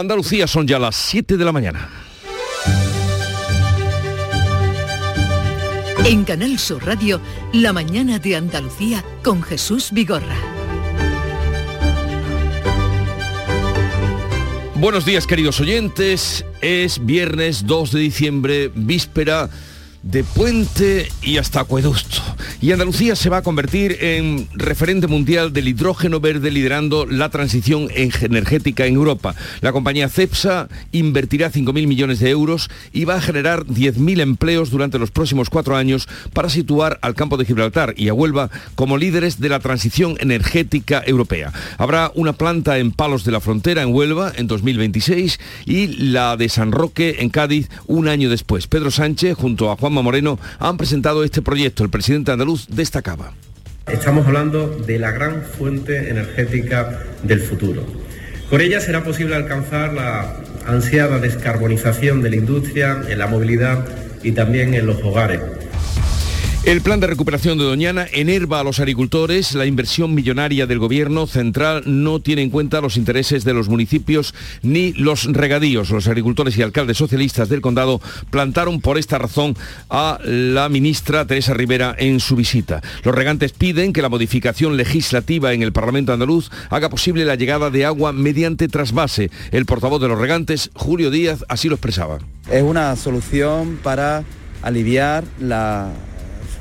Andalucía son ya las 7 de la mañana. En Canal Sur Radio, La mañana de Andalucía con Jesús Vigorra. Buenos días queridos oyentes, es viernes 2 de diciembre, víspera de puente y hasta acueducto. Y Andalucía se va a convertir en referente mundial del hidrógeno verde liderando la transición energética en Europa. La compañía CEPSA invertirá 5.000 millones de euros y va a generar 10.000 empleos durante los próximos cuatro años para situar al campo de Gibraltar y a Huelva como líderes de la transición energética europea. Habrá una planta en Palos de la Frontera en Huelva en 2026 y la de San Roque en Cádiz un año después. Pedro Sánchez junto a Juan Moreno han presentado este proyecto. El presidente andaluz destacaba. Estamos hablando de la gran fuente energética del futuro. Con ella será posible alcanzar la ansiada descarbonización de la industria, en la movilidad y también en los hogares el plan de recuperación de Doñana enerva a los agricultores. La inversión millonaria del gobierno central no tiene en cuenta los intereses de los municipios ni los regadíos. Los agricultores y alcaldes socialistas del condado plantaron por esta razón a la ministra Teresa Rivera en su visita. Los regantes piden que la modificación legislativa en el Parlamento andaluz haga posible la llegada de agua mediante trasvase. El portavoz de los regantes, Julio Díaz, así lo expresaba. Es una solución para aliviar la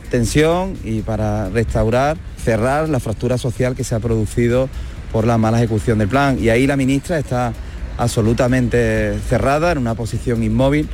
tensión y para restaurar, cerrar la fractura social que se ha producido por la mala ejecución del plan. Y ahí la ministra está absolutamente cerrada, en una posición inmóvil.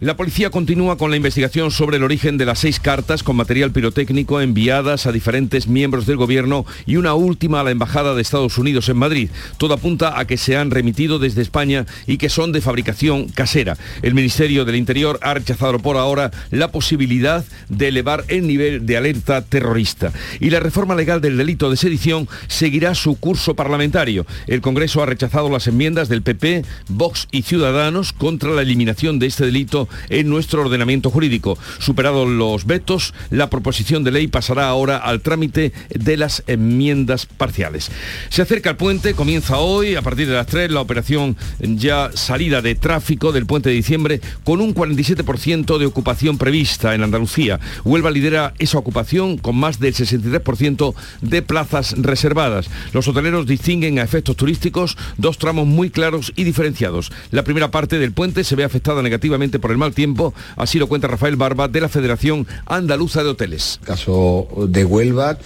La policía continúa con la investigación sobre el origen de las seis cartas con material pirotécnico enviadas a diferentes miembros del gobierno y una última a la Embajada de Estados Unidos en Madrid. Todo apunta a que se han remitido desde España y que son de fabricación casera. El Ministerio del Interior ha rechazado por ahora la posibilidad de elevar el nivel de alerta terrorista. Y la reforma legal del delito de sedición seguirá su curso parlamentario. El Congreso ha rechazado las enmiendas del PP, Vox y Ciudadanos contra la eliminación de este delito en nuestro ordenamiento jurídico. Superados los vetos, la proposición de ley pasará ahora al trámite de las enmiendas parciales. Se acerca el puente, comienza hoy, a partir de las 3, la operación ya salida de tráfico del puente de diciembre con un 47% de ocupación prevista en Andalucía. Huelva lidera esa ocupación con más del 63% de plazas reservadas. Los hoteleros distinguen a efectos turísticos dos tramos muy claros y diferenciados. La primera parte del puente se ve afectada negativamente por el mal tiempo, así lo cuenta Rafael Barba de la Federación Andaluza de Hoteles. Caso de Huelva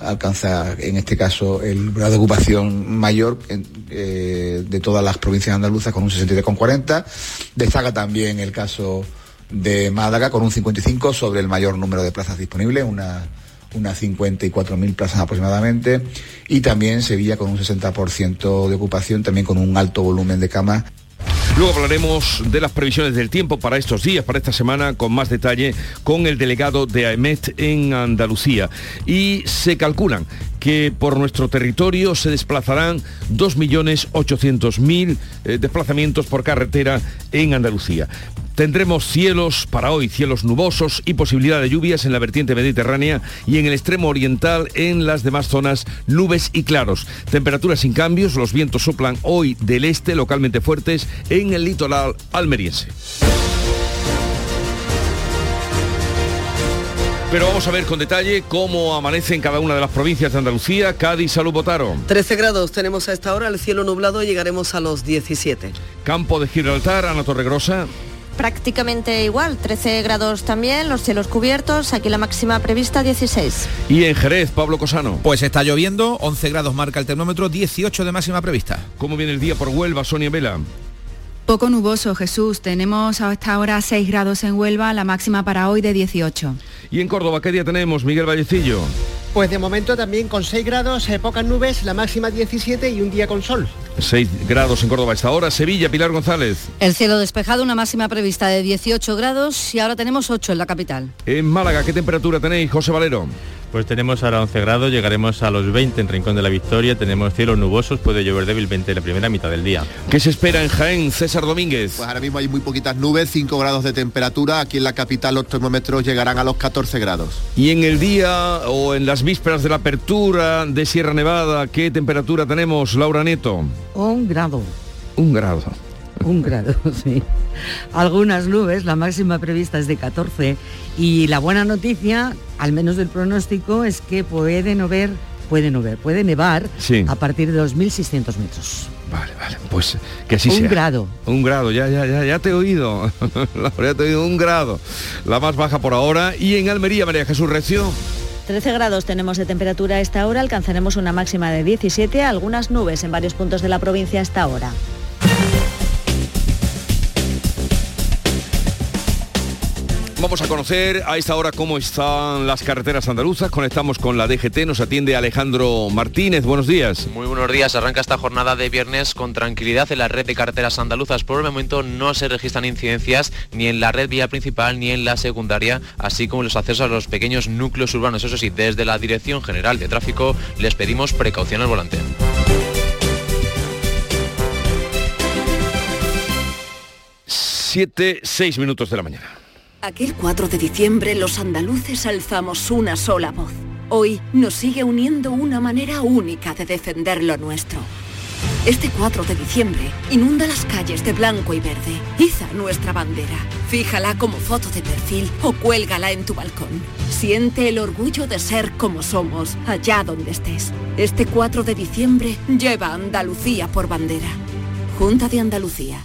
alcanza en este caso el grado de ocupación mayor eh, de todas las provincias andaluzas con un 63,40. Destaca también el caso de Málaga con un 55 sobre el mayor número de plazas disponibles, una unas 54.000 plazas aproximadamente, y también Sevilla con un 60% de ocupación, también con un alto volumen de camas. Luego hablaremos de las previsiones del tiempo para estos días, para esta semana, con más detalle con el delegado de AEMET en Andalucía. Y se calculan que por nuestro territorio se desplazarán 2.800.000 eh, desplazamientos por carretera en Andalucía. Tendremos cielos para hoy, cielos nubosos y posibilidad de lluvias en la vertiente mediterránea y en el extremo oriental en las demás zonas nubes y claros. Temperaturas sin cambios, los vientos soplan hoy del este localmente fuertes en el litoral almeriense. Pero vamos a ver con detalle cómo amanece en cada una de las provincias de Andalucía. Cádiz, Salud, Votaron. 13 grados tenemos a esta hora, el cielo nublado y llegaremos a los 17. Campo de Gibraltar, Ana Torregrosa prácticamente igual, 13 grados también, los cielos cubiertos, aquí la máxima prevista 16. ¿Y en Jerez, Pablo Cosano? Pues está lloviendo, 11 grados marca el termómetro, 18 de máxima prevista. ¿Cómo viene el día por Huelva, Sonia Vela? Poco nuboso, Jesús. Tenemos hasta ahora 6 grados en Huelva, la máxima para hoy de 18. ¿Y en Córdoba qué día tenemos, Miguel Vallecillo? Pues de momento también con 6 grados, eh, pocas nubes, la máxima 17 y un día con sol. 6 grados en Córdoba a esta hora. Sevilla, Pilar González. El cielo despejado, una máxima prevista de 18 grados y ahora tenemos 8 en la capital. En Málaga, ¿qué temperatura tenéis, José Valero? Pues tenemos ahora 11 grados, llegaremos a los 20 en Rincón de la Victoria, tenemos cielos nubosos, puede llover débilmente en la primera mitad del día. ¿Qué se espera en Jaén, César Domínguez? Pues ahora mismo hay muy poquitas nubes, 5 grados de temperatura, aquí en la capital los termómetros llegarán a los 14 grados. ¿Y en el día o en las vísperas de la apertura de Sierra Nevada, qué temperatura tenemos, Laura Neto? Un grado. Un grado. Un grado, sí. Algunas nubes, la máxima prevista es de 14 y la buena noticia, al menos del pronóstico, es que puede llover, puede llover, puede nevar Sí. a partir de 2.600 metros. Vale, vale, pues que así Un sea. grado. Un grado, ya, ya, ya, ya te he oído. Ya te he oído, un grado. La más baja por ahora. Y en Almería, María Jesús Recio. 13 grados tenemos de temperatura a esta hora, alcanzaremos una máxima de 17, algunas nubes en varios puntos de la provincia a esta Vamos a conocer a esta hora cómo están las carreteras andaluzas. Conectamos con la DGT, nos atiende Alejandro Martínez. Buenos días. Muy buenos días, arranca esta jornada de viernes con tranquilidad en la red de carreteras andaluzas. Por el momento no se registran incidencias ni en la red vía principal ni en la secundaria, así como los accesos a los pequeños núcleos urbanos. Eso sí, desde la Dirección General de Tráfico les pedimos precaución al volante. Siete, seis minutos de la mañana. Aquel 4 de diciembre los andaluces alzamos una sola voz. Hoy nos sigue uniendo una manera única de defender lo nuestro. Este 4 de diciembre inunda las calles de blanco y verde. Iza nuestra bandera. Fíjala como foto de perfil o cuélgala en tu balcón. Siente el orgullo de ser como somos, allá donde estés. Este 4 de diciembre lleva Andalucía por bandera. Junta de Andalucía.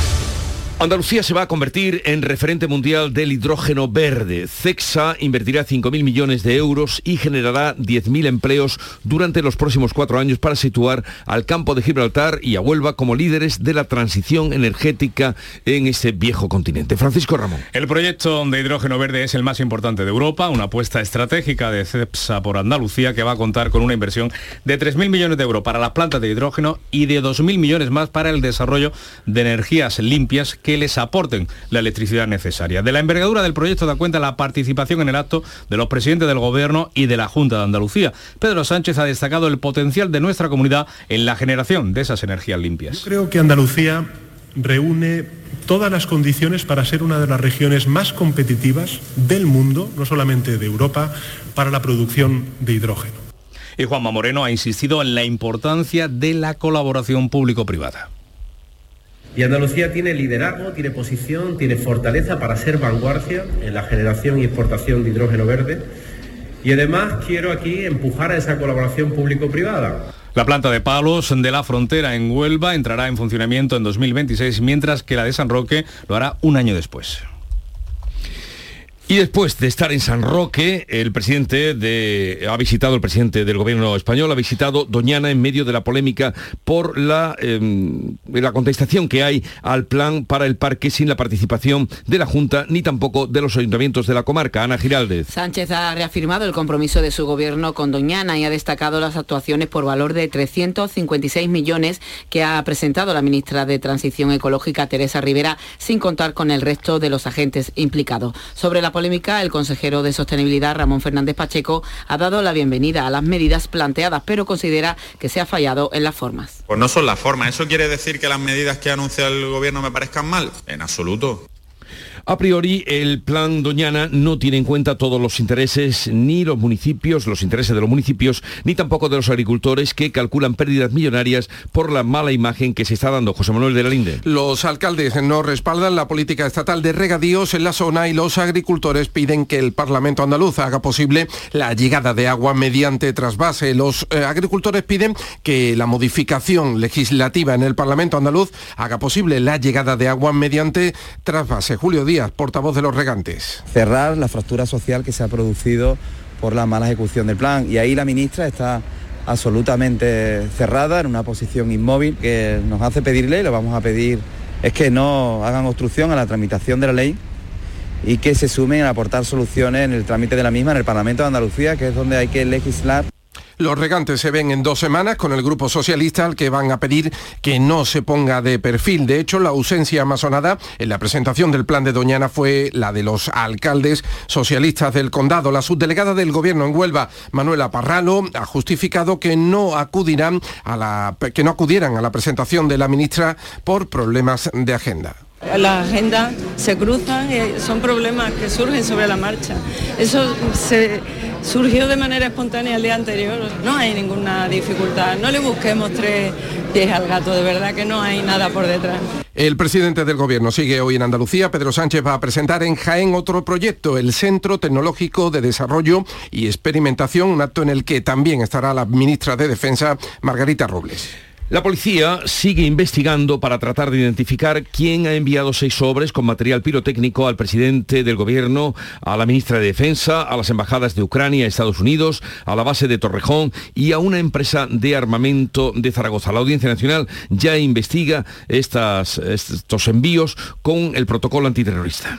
Andalucía se va a convertir en referente mundial del hidrógeno verde. CEXA invertirá 5.000 millones de euros y generará 10.000 empleos durante los próximos cuatro años para situar al campo de Gibraltar y a Huelva como líderes de la transición energética en ese viejo continente. Francisco Ramón. El proyecto de hidrógeno verde es el más importante de Europa, una apuesta estratégica de CEPSA por Andalucía que va a contar con una inversión de 3.000 millones de euros para las plantas de hidrógeno y de 2.000 millones más para el desarrollo de energías limpias que les aporten la electricidad necesaria. De la envergadura del proyecto da cuenta la participación en el acto de los presidentes del Gobierno y de la Junta de Andalucía. Pedro Sánchez ha destacado el potencial de nuestra comunidad en la generación de esas energías limpias. Creo que Andalucía reúne todas las condiciones para ser una de las regiones más competitivas del mundo, no solamente de Europa, para la producción de hidrógeno. Y Juanma Moreno ha insistido en la importancia de la colaboración público-privada. Y Andalucía tiene liderazgo, tiene posición, tiene fortaleza para ser vanguardia en la generación y exportación de hidrógeno verde. Y además quiero aquí empujar a esa colaboración público-privada. La planta de palos de la frontera en Huelva entrará en funcionamiento en 2026, mientras que la de San Roque lo hará un año después. Y después de estar en San Roque, el presidente de, ha visitado, el presidente del gobierno español, ha visitado Doñana en medio de la polémica por la, eh, la contestación que hay al plan para el parque sin la participación de la Junta ni tampoco de los ayuntamientos de la comarca. Ana Giraldez. Sánchez ha reafirmado el compromiso de su gobierno con Doñana y ha destacado las actuaciones por valor de 356 millones que ha presentado la ministra de Transición Ecológica, Teresa Rivera, sin contar con el resto de los agentes implicados. Sobre la el consejero de Sostenibilidad, Ramón Fernández Pacheco, ha dado la bienvenida a las medidas planteadas, pero considera que se ha fallado en las formas. Pues no son las formas. ¿Eso quiere decir que las medidas que anuncia el gobierno me parezcan mal? En absoluto. A priori, el plan Doñana no tiene en cuenta todos los intereses, ni los municipios, los intereses de los municipios, ni tampoco de los agricultores que calculan pérdidas millonarias por la mala imagen que se está dando. José Manuel de la Linde. Los alcaldes no respaldan la política estatal de regadíos en la zona y los agricultores piden que el Parlamento andaluz haga posible la llegada de agua mediante trasvase. Los eh, agricultores piden que la modificación legislativa en el Parlamento andaluz haga posible la llegada de agua mediante trasvase. Julio Portavoz de los regantes. Cerrar la fractura social que se ha producido por la mala ejecución del plan. Y ahí la ministra está absolutamente cerrada, en una posición inmóvil, que nos hace pedirle, y lo vamos a pedir, es que no hagan obstrucción a la tramitación de la ley y que se sumen a aportar soluciones en el trámite de la misma en el Parlamento de Andalucía, que es donde hay que legislar los regantes se ven en dos semanas con el Grupo Socialista al que van a pedir que no se ponga de perfil. De hecho, la ausencia más sonada en la presentación del plan de Doñana fue la de los alcaldes socialistas del condado. La subdelegada del Gobierno en Huelva, Manuela Parralo, ha justificado que no acudirán a la, que no acudieran a la presentación de la ministra por problemas de agenda. Las agendas se cruzan, y son problemas que surgen sobre la marcha. Eso se surgió de manera espontánea el día anterior, no hay ninguna dificultad, no le busquemos tres pies al gato, de verdad que no hay nada por detrás. El presidente del gobierno sigue hoy en Andalucía. Pedro Sánchez va a presentar en Jaén otro proyecto, el Centro Tecnológico de Desarrollo y Experimentación, un acto en el que también estará la ministra de Defensa, Margarita Robles. La policía sigue investigando para tratar de identificar quién ha enviado seis sobres con material pirotécnico al presidente del gobierno, a la ministra de Defensa, a las embajadas de Ucrania, Estados Unidos, a la base de Torrejón y a una empresa de armamento de Zaragoza. La Audiencia Nacional ya investiga estas, estos envíos con el protocolo antiterrorista.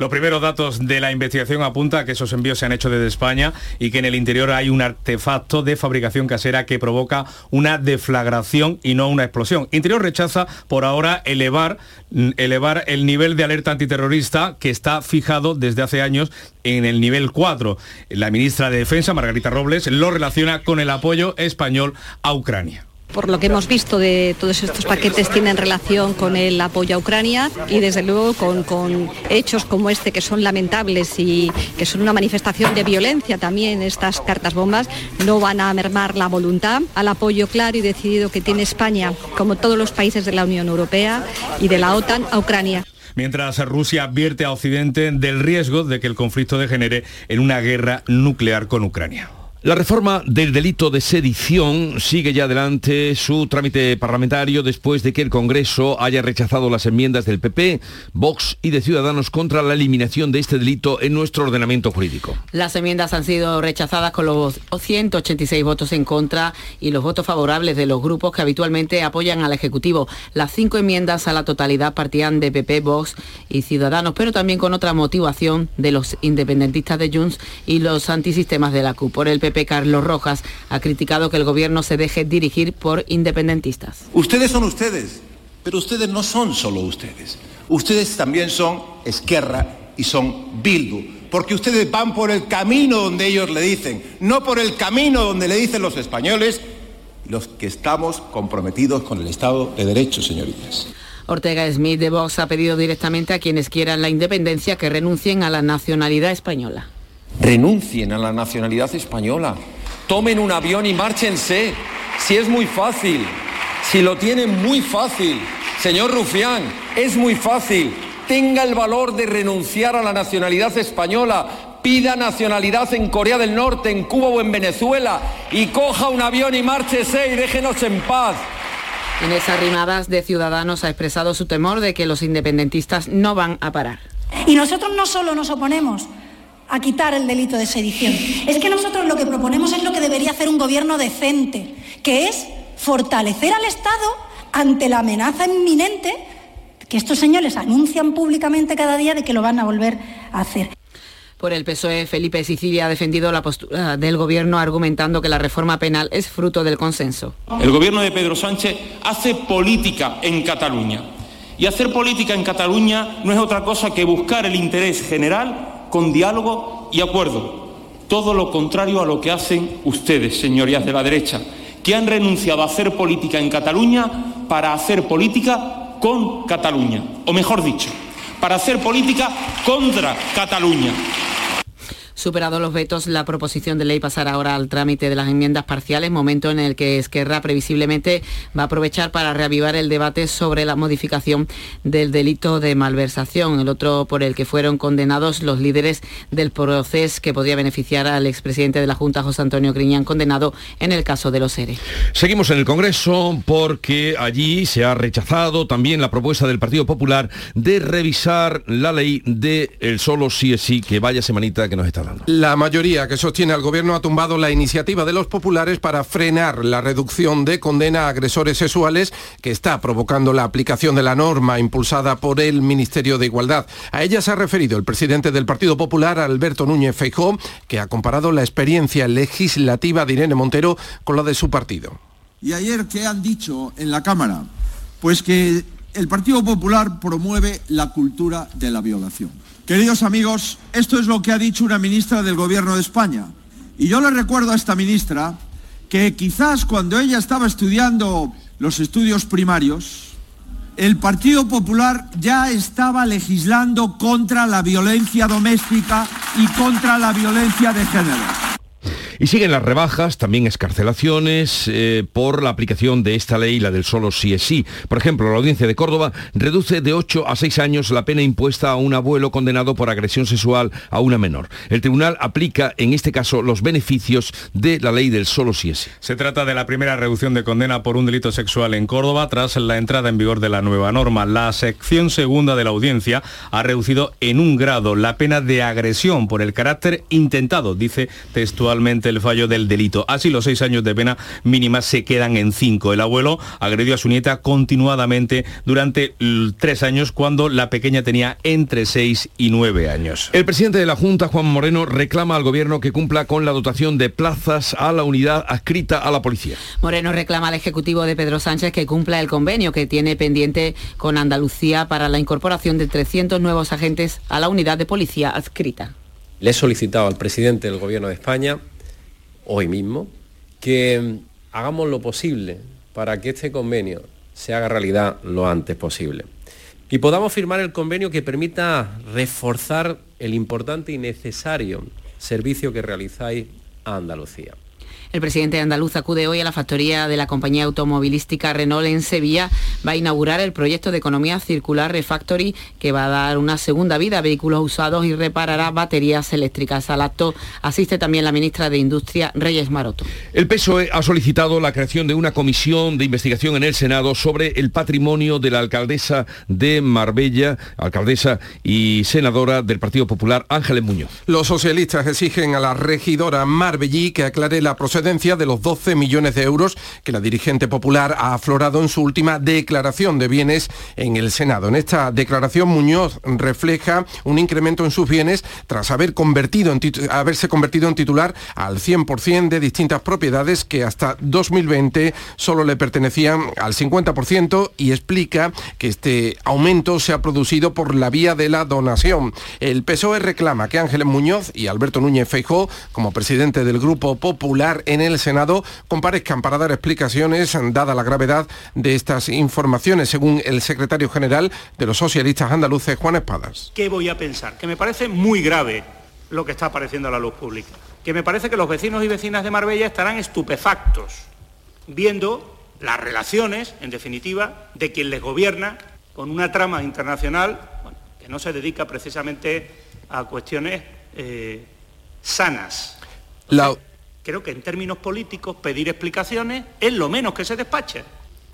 Los primeros datos de la investigación apuntan a que esos envíos se han hecho desde España y que en el interior hay un artefacto de fabricación casera que provoca una deflagración y no una explosión. Interior rechaza por ahora elevar, mm, elevar el nivel de alerta antiterrorista que está fijado desde hace años en el nivel 4. La ministra de Defensa, Margarita Robles, lo relaciona con el apoyo español a Ucrania por lo que hemos visto de todos estos paquetes tienen relación con el apoyo a Ucrania y desde luego con, hechos como este que son lamentables y que son una manifestación de violencia también estas cartas bombas no van a mermar la voluntad al apoyo claro y decidido que tiene España como todos los países de la Unión Europea y de la OTAN a Ucrania mientras Rusia advierte a Occidente del riesgo de que el conflicto degenere en una guerra nuclear con Ucrania. La reforma del delito de sedición sigue ya adelante su trámite parlamentario después de que el Congreso haya rechazado las enmiendas del PP, Vox y de Ciudadanos contra la eliminación de este delito en nuestro ordenamiento jurídico. Las enmiendas han sido rechazadas con los 186 votos en contra y los votos favorables de los grupos que habitualmente apoyan al Ejecutivo. Las cinco enmiendas a la totalidad partían de PP, Vox y Ciudadanos, pero también con otra motivación de los independentistas de Junts y los antisistemas de la CUP. Por el PP, Carlos Rojas, ha criticado que el gobierno se deje dirigir por independentistas. Ustedes son ustedes, pero ustedes no son solo ustedes. Ustedes también son Esquerra y son Bildu, porque ustedes van por el camino donde ellos le dicen, no por el camino donde le dicen los españoles, los que estamos comprometidos con el Estado de Derecho, señorías. Ortega Smith de Vox ha pedido directamente a quienes quieran la independencia que renuncien a la nacionalidad española renuncien a la nacionalidad española, tomen un avión y márchense, si es muy fácil, si lo tienen muy fácil. Señor Rufián, es muy fácil. Tenga el valor de renunciar a la nacionalidad española, pida nacionalidad en Corea del Norte, en Cuba o en Venezuela y coja un avión y márchese y déjenos en paz. En esas rimadas de Ciudadanos ha expresado su temor de que los independentistas no van a parar. Y nosotros no solo nos oponemos a quitar el delito de sedición. Es que nosotros lo que proponemos es lo que debería hacer un gobierno decente, que es fortalecer al Estado ante la amenaza inminente que estos señores anuncian públicamente cada día de que lo van a volver a hacer. Por el PSOE, Felipe Sicilia ha defendido la postura del Gobierno argumentando que la reforma penal es fruto del consenso. El Gobierno de Pedro Sánchez hace política en Cataluña. Y hacer política en Cataluña no es otra cosa que buscar el interés general con diálogo y acuerdo. Todo lo contrario a lo que hacen ustedes, señorías de la derecha, que han renunciado a hacer política en Cataluña para hacer política con Cataluña. O mejor dicho, para hacer política contra Cataluña. Superado los vetos, la proposición de ley pasará ahora al trámite de las enmiendas parciales, momento en el que Esquerra previsiblemente va a aprovechar para reavivar el debate sobre la modificación del delito de malversación, el otro por el que fueron condenados los líderes del proceso que podría beneficiar al expresidente de la Junta, José Antonio Griñán, condenado en el caso de los ERE. Seguimos en el Congreso porque allí se ha rechazado también la propuesta del Partido Popular de revisar la ley de solo sí es sí, que vaya semanita que nos está dando. La mayoría que sostiene al gobierno ha tumbado la iniciativa de los populares para frenar la reducción de condena a agresores sexuales que está provocando la aplicación de la norma impulsada por el Ministerio de Igualdad. A ella se ha referido el presidente del Partido Popular, Alberto Núñez Feijó, que ha comparado la experiencia legislativa de Irene Montero con la de su partido. ¿Y ayer qué han dicho en la Cámara? Pues que el Partido Popular promueve la cultura de la violación. Queridos amigos, esto es lo que ha dicho una ministra del Gobierno de España. Y yo le recuerdo a esta ministra que quizás cuando ella estaba estudiando los estudios primarios, el Partido Popular ya estaba legislando contra la violencia doméstica y contra la violencia de género. Y siguen las rebajas, también escarcelaciones eh, por la aplicación de esta ley, la del solo sí es sí. Por ejemplo, la audiencia de Córdoba reduce de 8 a 6 años la pena impuesta a un abuelo condenado por agresión sexual a una menor. El tribunal aplica en este caso los beneficios de la ley del solo sí es sí. Se trata de la primera reducción de condena por un delito sexual en Córdoba tras la entrada en vigor de la nueva norma. La sección segunda de la audiencia ha reducido en un grado la pena de agresión por el carácter intentado, dice textualmente el fallo del delito. Así los seis años de pena mínima se quedan en cinco. El abuelo agredió a su nieta continuadamente durante tres años cuando la pequeña tenía entre seis y nueve años. El presidente de la Junta, Juan Moreno, reclama al gobierno que cumpla con la dotación de plazas a la unidad adscrita a la policía. Moreno reclama al Ejecutivo de Pedro Sánchez que cumpla el convenio que tiene pendiente con Andalucía para la incorporación de 300 nuevos agentes a la unidad de policía adscrita. Le he solicitado al presidente del Gobierno de España hoy mismo, que mm, hagamos lo posible para que este convenio se haga realidad lo antes posible. Y podamos firmar el convenio que permita reforzar el importante y necesario servicio que realizáis a Andalucía. El presidente andaluz acude hoy a la factoría de la compañía automovilística Renault en Sevilla. Va a inaugurar el proyecto de economía circular Refactory que va a dar una segunda vida a vehículos usados y reparará baterías eléctricas. Al acto asiste también la ministra de Industria, Reyes Maroto. El PSOE ha solicitado la creación de una comisión de investigación en el Senado sobre el patrimonio de la alcaldesa de Marbella, alcaldesa y senadora del Partido Popular, Ángeles Muñoz. Los socialistas exigen a la regidora Marbellí que aclare la procedencia de los 12 millones de euros que la dirigente popular ha aflorado en su última declaración de bienes en el Senado. En esta declaración Muñoz refleja un incremento en sus bienes tras haber convertido en haberse convertido en titular al 100% de distintas propiedades que hasta 2020 solo le pertenecían al 50% y explica que este aumento se ha producido por la vía de la donación. El PSOE reclama que Ángeles Muñoz y Alberto Núñez Feijó, como presidente del Grupo Popular en el Senado comparezcan para dar explicaciones dada la gravedad de estas informaciones, según el secretario general de los socialistas andaluces, Juan Espadas. ¿Qué voy a pensar? Que me parece muy grave lo que está apareciendo a la luz pública. Que me parece que los vecinos y vecinas de Marbella estarán estupefactos viendo las relaciones, en definitiva, de quien les gobierna con una trama internacional que no se dedica precisamente a cuestiones eh, sanas. La creo que en términos políticos pedir explicaciones es lo menos que se despache.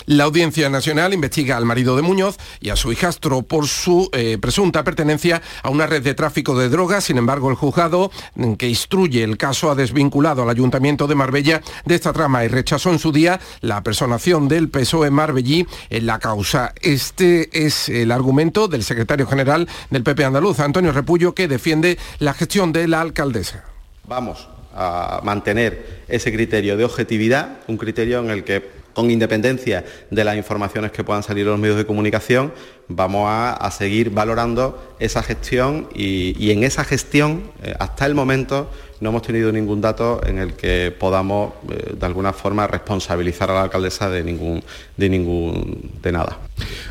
La Audiencia Nacional investiga al marido de Muñoz y a su hijastro por su eh, presunta pertenencia a una red de tráfico de drogas. Sin embargo, el juzgado que instruye el caso ha desvinculado al Ayuntamiento de Marbella de esta trama y rechazó en su día la personación del PSOE Marbellí en la causa. Este es el argumento del secretario general del PP andaluz, Antonio Repullo, que defiende la gestión de la alcaldesa. Vamos a mantener ese criterio de objetividad, un criterio en el que con independencia de las informaciones que puedan salir en los medios de comunicación, vamos a, seguir valorando esa gestión y, en esa gestión, eh, hasta el momento, no hemos tenido ningún dato en el que podamos, eh, de alguna forma, responsabilizar a la alcaldesa de ningún, de ningún, de nada.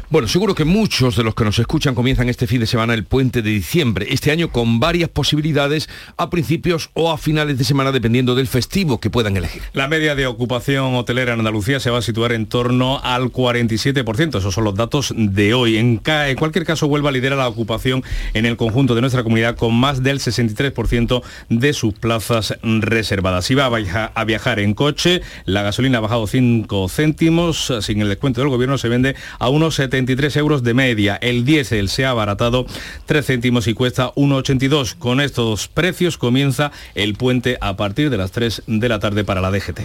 Bueno, seguro que muchos de los que nos escuchan comienzan este fin de semana el puente de diciembre, este año con varias posibilidades a principios o a finales de semana, dependiendo del festivo que puedan elegir. La media de ocupación hotelera en Andalucía se va a situar en torno al 47%, esos son los datos de hoy. En, en cualquier caso, vuelva a liderar la ocupación en el conjunto de nuestra comunidad con más del 63% de sus plazas reservadas. Si va a viajar en coche, la gasolina ha bajado 5 céntimos, sin el descuento del gobierno se vende a unos 73 euros de media. El diésel se ha abaratado 3 céntimos y cuesta 1,82. Con estos precios comienza el puente a partir de las 3 de la tarde para la DGT.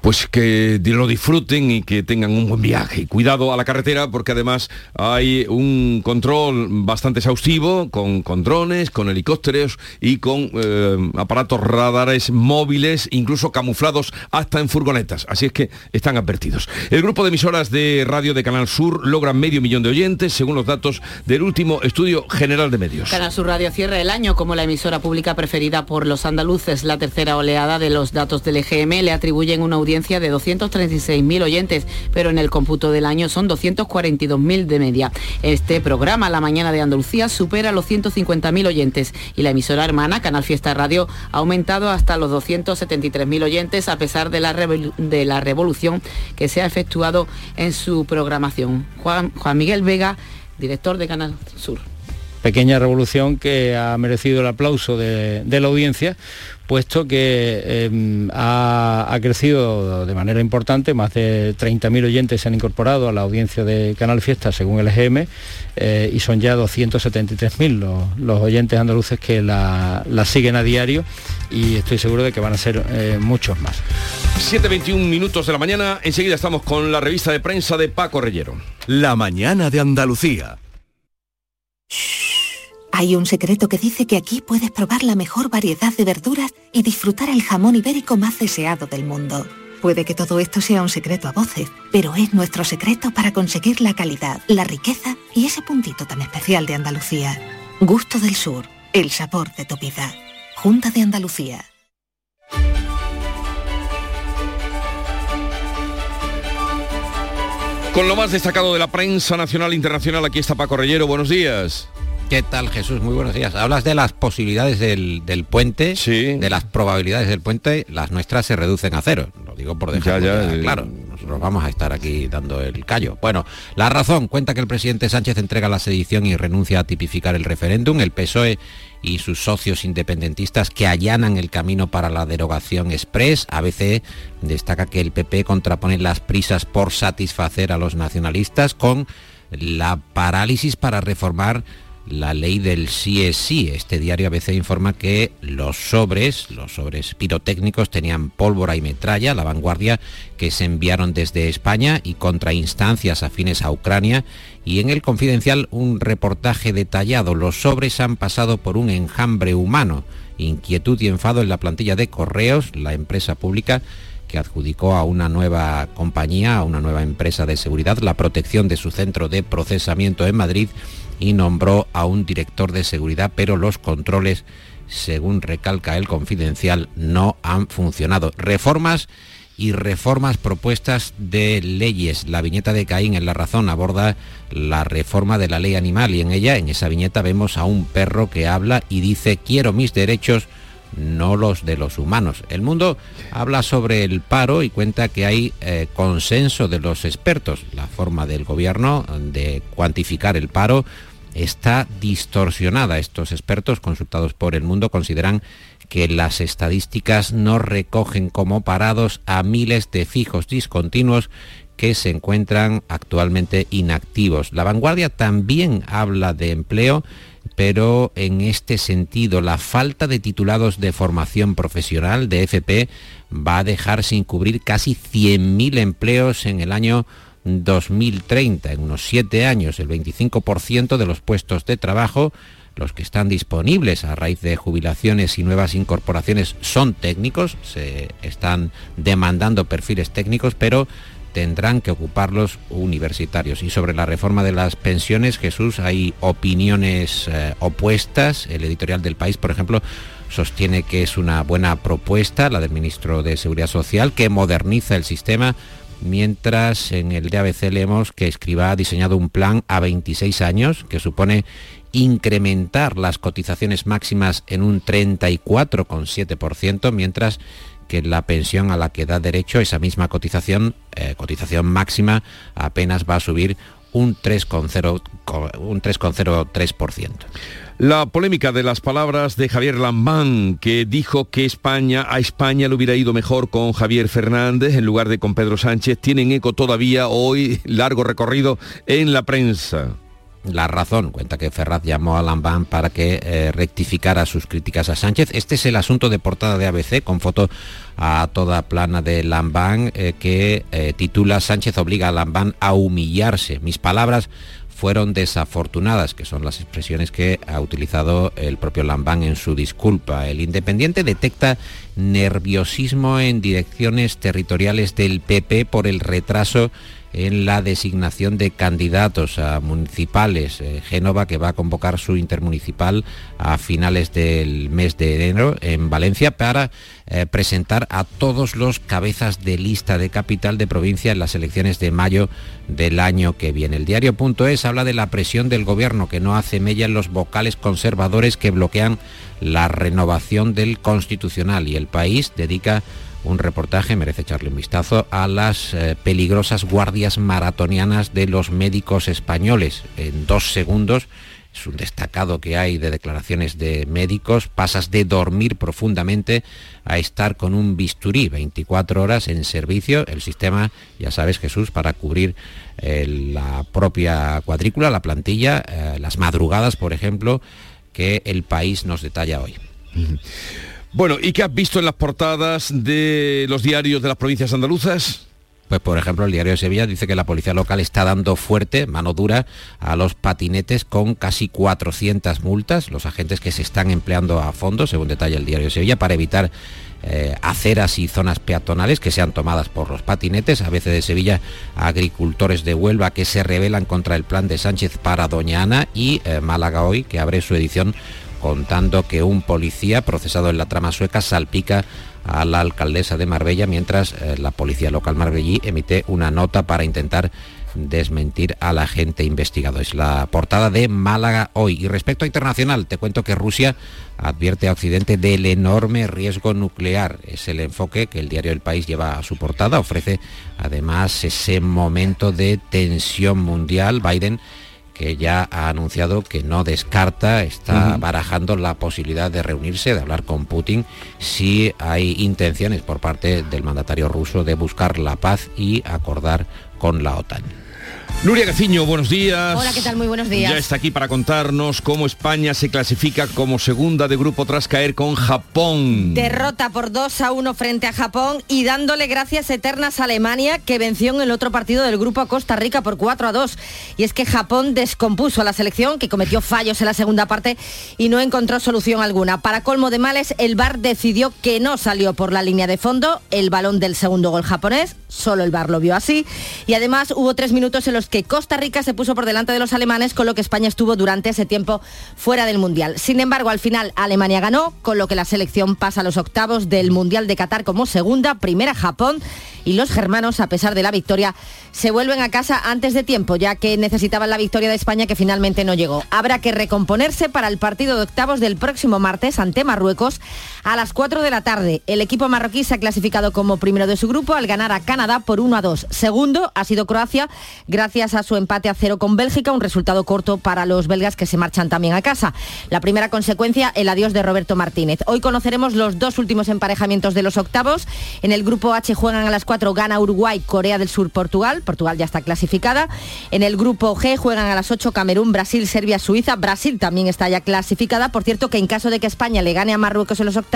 Pues que lo disfruten y que tengan un buen viaje. Cuidado a la carretera porque además hay un control bastante exhaustivo con, con drones, con helicópteros y con eh, aparatos radares móviles, incluso camuflados hasta en furgonetas. Así es que están advertidos. El grupo de emisoras de radio de Canal Sur logra medio millón de oyentes según los datos del último estudio general de medios. Canal Sur Radio cierra el año como la emisora pública preferida por los andaluces. La tercera oleada de los datos del EGM le atribuyen una audiencia de 236.000 oyentes, pero en el cómputo del año son 242.000 de media. Este programa, La Mañana de Andalucía, supera los 150.000 oyentes y la emisora hermana, Canal Fiesta Radio, ha aumentado hasta los 273.000 oyentes a pesar de la, de la revolución que se ha efectuado en su programación. Juan, Juan Miguel Vega, director de Canal Sur pequeña revolución que ha merecido el aplauso de, la audiencia, puesto que em, ha, crecido de manera importante, más de 30.000 oyentes se han incorporado a la audiencia de Canal Fiesta según el EGM eh, y son ya 273.000 los, oyentes andaluces que la, siguen a diario y estoy seguro de que van a ser eh, muchos más. 7.21 minutos de la mañana, enseguida estamos con la revista de prensa de Paco Rellero. La mañana de Andalucía. Hay un secreto que dice que aquí puedes probar la mejor variedad de verduras y disfrutar el jamón ibérico más deseado del mundo. Puede que todo esto sea un secreto a voces, pero es nuestro secreto para conseguir la calidad, la riqueza y ese puntito tan especial de Andalucía. Gusto del Sur, el sabor de tu vida. Junta de Andalucía. Con lo más destacado de la prensa nacional e internacional, aquí está Paco Rellero. Buenos días. ¿Qué tal Jesús? Muy buenos días. Hablas de las posibilidades del, puente, de las probabilidades del puente, las nuestras se reducen a cero. Lo digo por dejar eh. claro. Nosotros vamos a estar aquí dando el callo. Bueno, la razón cuenta que el presidente Sánchez entrega la sedición y renuncia a tipificar el referéndum. El PSOE y sus socios independentistas que allanan el camino para la derogación express. ABC destaca que el PP contrapone las prisas por satisfacer a los nacionalistas con la parálisis para reformar la ley del sí es sí. Este diario ABC informa que los sobres, los sobres pirotécnicos tenían pólvora y metralla, la vanguardia que se enviaron desde España y contra instancias afines a Ucrania. Y en el confidencial un reportaje detallado. Los sobres han pasado por un enjambre humano. Inquietud y enfado en la plantilla de Correos, la empresa pública que adjudicó a una nueva compañía, a una nueva empresa de seguridad, la protección de su centro de procesamiento en Madrid y nombró a un director de seguridad, pero los controles, según recalca el confidencial, no han funcionado. Reformas y reformas propuestas de leyes. La viñeta de Caín en La Razón aborda la reforma de la ley animal y en ella, en esa viñeta, vemos a un perro que habla y dice quiero mis derechos no los de los humanos. El mundo habla sobre el paro y cuenta que hay eh, consenso de los expertos. La forma del gobierno de cuantificar el paro está distorsionada. Estos expertos consultados por el mundo consideran que las estadísticas no recogen como parados a miles de fijos discontinuos que se encuentran actualmente inactivos. La vanguardia también habla de empleo, pero en este sentido la falta de titulados de formación profesional de FP va a dejar sin cubrir casi 100.000 empleos en el año 2030. En unos siete años, el 25% de los puestos de trabajo, los que están disponibles a raíz de jubilaciones y nuevas incorporaciones, son técnicos, se están demandando perfiles técnicos, pero tendrán que ocuparlos universitarios. Y sobre la reforma de las pensiones, Jesús, hay opiniones eh, opuestas. El editorial del país, por ejemplo, sostiene que es una buena propuesta, la del ministro de Seguridad Social, que moderniza el sistema mientras en el de ABC leemos que Escriba ha diseñado un plan a 26 años que supone incrementar las cotizaciones máximas en un 34,7%, mientras que la pensión a la que da derecho esa misma cotización, eh, cotización máxima, apenas va a subir un 3,03%. La polémica de las palabras de Javier Lambán, que dijo que España a España le hubiera ido mejor con Javier Fernández en lugar de con Pedro Sánchez, tienen eco todavía hoy, largo recorrido en la prensa. La razón, cuenta que Ferraz llamó a Lambán para que eh, rectificara sus críticas a Sánchez. Este es el asunto de portada de ABC, con foto a toda plana de Lambán, eh, que eh, titula Sánchez obliga a Lambán a humillarse. Mis palabras fueron desafortunadas, que son las expresiones que ha utilizado el propio Lambán en su disculpa. El Independiente detecta nerviosismo en direcciones territoriales del PP por el retraso en la designación de candidatos a municipales. Eh, Génova, que va a convocar su intermunicipal a finales del mes de enero en Valencia para eh, presentar a todos los cabezas de lista de capital de provincia en las elecciones de mayo del año que viene. El diario.es habla de la presión del gobierno que no hace mella en los vocales conservadores que bloquean la renovación del constitucional y el país dedica un reportaje, merece echarle un vistazo, a las eh, peligrosas guardias maratonianas de los médicos españoles. En dos segundos, es un destacado que hay de declaraciones de médicos, pasas de dormir profundamente a estar con un bisturí 24 horas en servicio. El sistema, ya sabes Jesús, para cubrir eh, la propia cuadrícula, la plantilla, eh, las madrugadas, por ejemplo, que el país nos detalla hoy. Bueno, ¿y qué has visto en las portadas de los diarios de las provincias andaluzas? Pues por ejemplo el diario de Sevilla dice que la policía local está dando fuerte, mano dura, a los patinetes con casi 400 multas, los agentes que se están empleando a fondo, según detalla el diario de Sevilla, para evitar eh, aceras y zonas peatonales que sean tomadas por los patinetes, a veces de Sevilla agricultores de Huelva que se rebelan contra el plan de Sánchez para Doña Ana y eh, Málaga hoy que abre su edición contando que un policía procesado en la trama sueca salpica a la alcaldesa de Marbella mientras eh, la policía local marbellí emite una nota para intentar desmentir al agente investigado. Es la portada de Málaga hoy. Y respecto a internacional, te cuento que Rusia advierte a Occidente del enorme riesgo nuclear. Es el enfoque que el diario El País lleva a su portada. Ofrece además ese momento de tensión mundial. Biden que ya ha anunciado que no descarta, está barajando la posibilidad de reunirse, de hablar con Putin, si hay intenciones por parte del mandatario ruso de buscar la paz y acordar con la OTAN. Nuria Gaciño, buenos días. Hola, ¿qué tal? Muy buenos días. Ya está aquí para contarnos cómo España se clasifica como segunda de grupo tras caer con Japón. Derrota por 2 a 1 frente a Japón y dándole gracias eternas a Alemania que venció en el otro partido del grupo a Costa Rica por 4 a 2. Y es que Japón descompuso a la selección que cometió fallos en la segunda parte y no encontró solución alguna. Para colmo de males, el VAR decidió que no salió por la línea de fondo el balón del segundo gol japonés, solo el VAR lo vio así. Y además hubo tres minutos en los que Costa Rica se puso por delante de los alemanes, con lo que España estuvo durante ese tiempo fuera del Mundial. Sin embargo, al final Alemania ganó, con lo que la selección pasa a los octavos del Mundial de Qatar como segunda, primera Japón y los germanos, a pesar de la victoria, se vuelven a casa antes de tiempo, ya que necesitaban la victoria de España que finalmente no llegó. Habrá que recomponerse para el partido de octavos del próximo martes ante Marruecos a las 4 de la tarde. El equipo marroquí se ha clasificado como primero de su grupo al ganar a Canadá por 1 a 2. Segundo ha sido Croacia, gracias a su empate a cero con Bélgica, un resultado corto para los belgas que se marchan también a casa. La primera consecuencia, el adiós de Roberto Martínez. Hoy conoceremos los dos últimos emparejamientos de los octavos. En el grupo H juegan a las 4 gana Uruguay, Corea del Sur, Portugal. Portugal ya está clasificada. En el grupo G juegan a las 8 Camerún, Brasil, Serbia, Suiza. Brasil también está ya clasificada. Por cierto, que en caso de que España le gane a Marruecos en los octavos,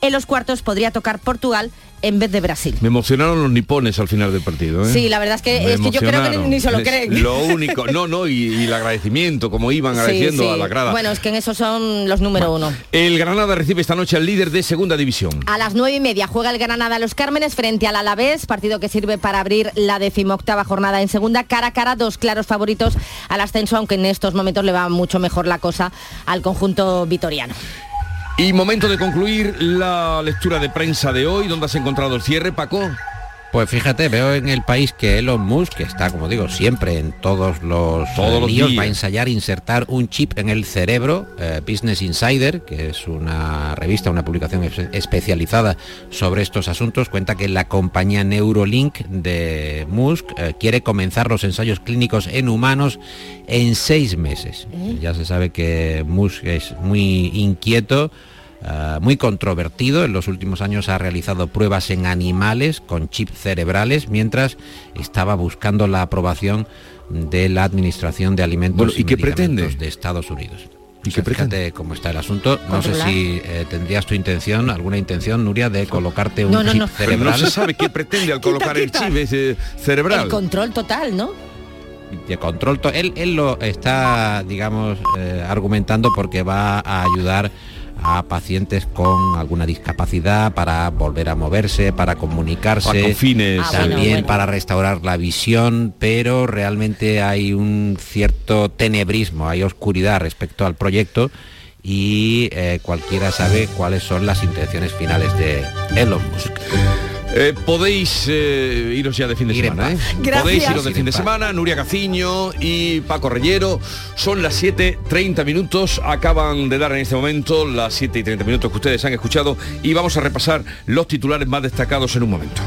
en los cuartos podría tocar Portugal en vez de Brasil. Me emocionaron los nipones al final del partido. ¿eh? Sí, la verdad es que, es que yo creo que ni se lo creen. Lo único, no, no, y, el agradecimiento, como iban agradeciendo a la grada. Bueno, es que en eso son los número uno. El Granada recibe esta noche al líder de segunda división. A las nueve y media juega el Granada a los Cármenes frente al Alavés, partido que sirve para abrir la decimoctava jornada en segunda, cara a cara, dos claros favoritos al ascenso, aunque en estos momentos le va mucho mejor la cosa al conjunto vitoriano. Y momento de concluir la lectura de prensa de hoy. ¿Dónde has encontrado el cierre, Paco? Pues fíjate, veo en el país que Elon Musk, que está, como digo, siempre en todos los, todos líos, va a ensayar insertar un chip en el cerebro. Eh, Business Insider, que es una revista, una publicación especializada sobre estos asuntos, cuenta que la compañía Neurolink de Musk eh, quiere comenzar los ensayos clínicos en humanos en seis meses. ¿Eh? Ya se sabe que Musk es muy inquieto eh, muy controvertido. En los últimos años ha realizado pruebas en animales con chips cerebrales mientras estaba buscando la aprobación de la Administración de Alimentos y, qué pretende? de Estados Unidos. ¿Y qué pretende? cómo está el asunto. No sé si eh, tendrías tu intención, alguna intención, Nuria, de colocarte un chip cerebral. No se sabe qué pretende al colocar el chip cerebral. El control total, ¿no? de control. Él, él lo está, digamos, eh, argumentando porque va a ayudar a pacientes con alguna discapacidad para volver a moverse, para comunicarse, fines, ah, también para restaurar la visión, pero realmente hay un cierto tenebrismo, hay oscuridad respecto al proyecto y eh, cualquiera sabe cuáles son las intenciones finales de Elon Musk. Eh, podéis eh, iros ya de fin de semana, ¿eh? Podéis iros de fin de semana, Nuria Caciño y Paco Reyero. Son las 7.30 minutos, acaban de dar en este momento las 7 y 30 minutos que ustedes han escuchado y vamos a repasar los titulares más destacados en un momento.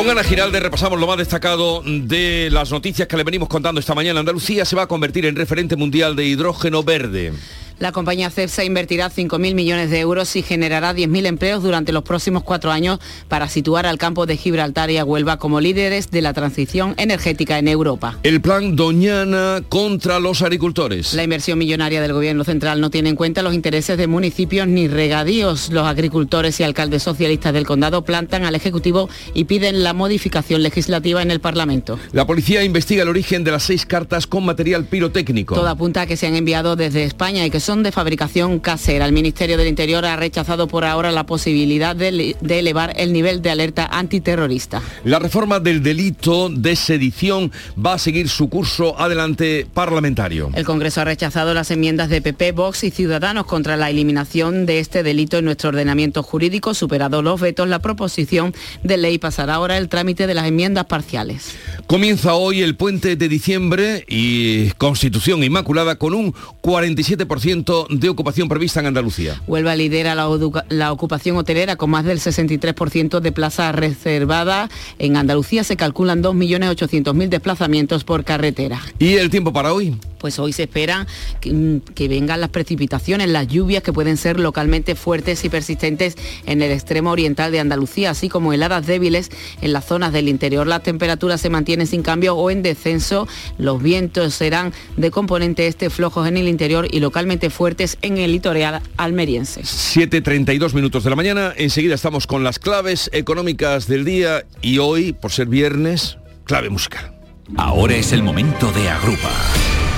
Con Ana Giralde repasamos lo más destacado de las noticias que le venimos contando esta mañana. Andalucía se va a convertir en referente mundial de hidrógeno verde. La compañía CEPSA invertirá 5.000 millones de euros y generará 10.000 empleos durante los próximos cuatro años para situar al campo de Gibraltar y a Huelva como líderes de la transición energética en Europa. El plan Doñana contra los agricultores. La inversión millonaria del Gobierno central no tiene en cuenta los intereses de municipios ni regadíos. Los agricultores y alcaldes socialistas del condado plantan al Ejecutivo y piden la modificación legislativa en el Parlamento. La policía investiga el origen de las seis cartas con material pirotécnico. Todo apunta a que se han enviado desde España y que son de fabricación casera. El Ministerio del Interior ha rechazado por ahora la posibilidad de, elevar el nivel de alerta antiterrorista. La reforma del delito de sedición va a seguir su curso adelante parlamentario. El Congreso ha rechazado las enmiendas de PP, Vox y Ciudadanos contra la eliminación de este delito en nuestro ordenamiento jurídico. Superado los vetos, la proposición de ley pasará ahora el trámite de las enmiendas parciales. Comienza hoy el puente de diciembre y Constitución Inmaculada con un 47% de ocupación prevista en Andalucía. Huelva lidera la, la ocupación hotelera con más del 63% de plazas reservadas. En Andalucía se calculan 2.800.000 desplazamientos por carretera. ¿Y el tiempo para hoy? pues hoy se espera mm, que, vengan las precipitaciones, las lluvias que pueden ser localmente fuertes y persistentes en el extremo oriental de Andalucía, así como heladas débiles en las zonas del interior. Las temperaturas se mantienen sin cambio o en descenso. Los vientos serán de componente este flojos en el interior y localmente fuertes en el litoral almeriense. 7.32 minutos de la mañana. Enseguida estamos con las claves económicas del día y hoy, por ser viernes, clave musical. Ahora es el momento de Agrupa.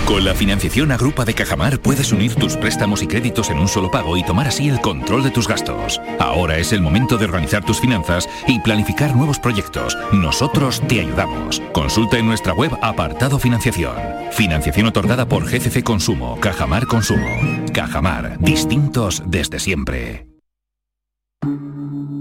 Con la financiación Agrupa de Cajamar puedes unir tus préstamos y créditos en un solo pago y tomar así el control de tus gastos. Ahora es el momento de organizar tus finanzas y planificar nuevos proyectos. Nosotros te ayudamos. Consulta en nuestra web apartado financiación. Financiación otorgada por GCC Consumo, Cajamar Consumo. Cajamar, distintos desde siempre.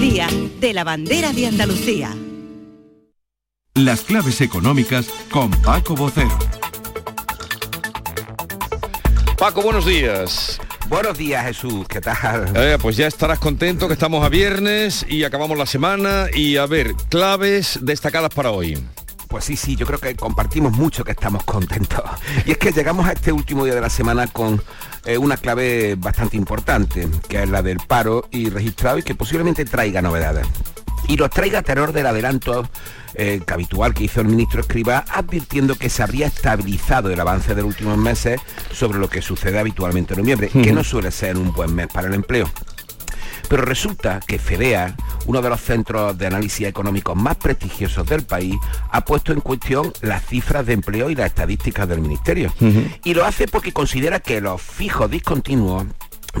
Día de la Bandera de Andalucía. Las claves económicas con Paco Bocero. Paco, buenos días. Buenos días, Jesús, ¿qué tal? Eh, pues ya estarás contento que estamos a viernes y acabamos la semana y a ver, claves destacadas para hoy. Pues sí, sí, yo creo que compartimos mucho que estamos contentos. Y es que llegamos a este último día de la semana con eh, una clave bastante importante, que es la del paro y registrado y que posiblemente traiga novedades. Y los traiga terror del adelanto eh, habitual que hizo el ministro Escriba, advirtiendo que se habría estabilizado el avance de los últimos meses sobre lo que sucede habitualmente en noviembre, que no suele ser un buen mes para el empleo. Pero resulta que FEDEA, uno de los centros de análisis económicos más prestigiosos del país, ha puesto en cuestión las cifras de empleo y las estadísticas del Ministerio. Y lo hace porque considera que los fijos discontinuos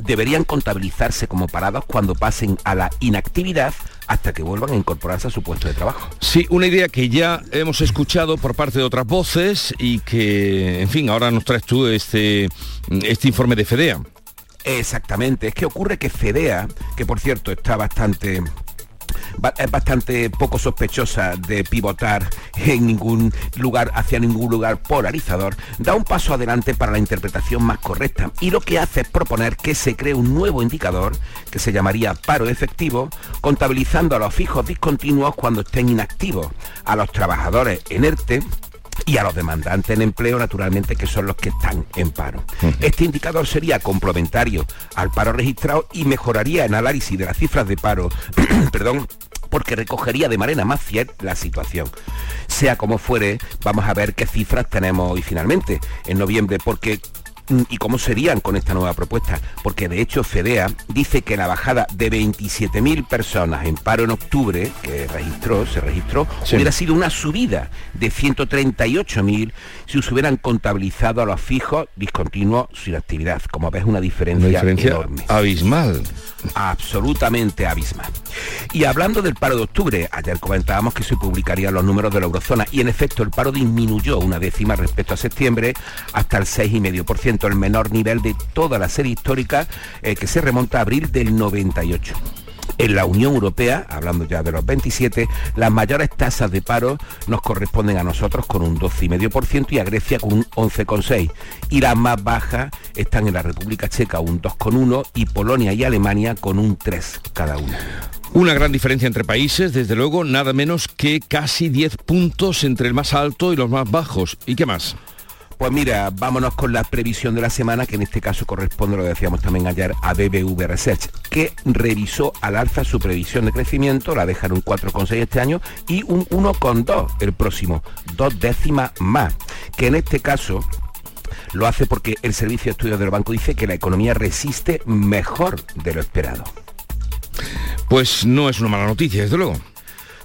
deberían contabilizarse como parados cuando pasen a la inactividad hasta que vuelvan a incorporarse a su puesto de trabajo. Sí, una idea que ya hemos escuchado por parte de otras voces y que, en fin, ahora nos traes tú este, este informe de FEDEA. Exactamente, es que ocurre que FEDEA, que por cierto está bastante es bastante poco sospechosa de pivotar en ningún lugar hacia ningún lugar polarizador, da un paso adelante para la interpretación más correcta y lo que hace es proponer que se cree un nuevo indicador que se llamaría paro efectivo, contabilizando a los fijos discontinuos cuando estén inactivos, a los trabajadores en ERTE y a los demandantes en empleo, naturalmente, que son los que están en paro. Este indicador sería complementario al paro registrado y mejoraría el análisis de las cifras de paro, perdón, porque recogería de manera más fiel la situación. Sea como fuere, vamos a ver qué cifras tenemos hoy finalmente, en noviembre, porque y cómo serían con esta nueva propuesta, porque de hecho FEDEA dice que la bajada de 27.000 personas en paro en octubre, que registró, se registró, hubiera sido una subida de 138.000 si se hubieran contabilizado a los fijos discontinuos sin actividad. Como ves, una diferencia, una diferencia enorme. abismal. Absolutamente abismal. Y hablando del paro de octubre, ayer comentábamos que se publicarían los números de la eurozona y en efecto el paro disminuyó una décima respecto a septiembre hasta el 6,5% el menor nivel de toda la serie histórica eh, que se remonta a abril del 98. En la Unión Europea, hablando ya de los 27, las mayores tasas de paro nos corresponden a nosotros con un 12,5% y a Grecia con un 11,6%. Y las más bajas están en la República Checa un 2,1% y Polonia y Alemania con un 3% cada una. Una gran diferencia entre países, desde luego, nada menos que casi 10 puntos entre el más alto y los más bajos. ¿Y qué más? Pues mira, vámonos con la previsión de la semana, que en este caso corresponde, lo decíamos también ayer, a BBV Research, que revisó al alza su previsión de crecimiento, la dejaron un 4,6 este año y un 1,2 el próximo, dos décimas más, que en este caso lo hace porque el Servicio de Estudios del Banco dice que la economía resiste mejor de lo esperado. Pues no es una mala noticia, desde luego.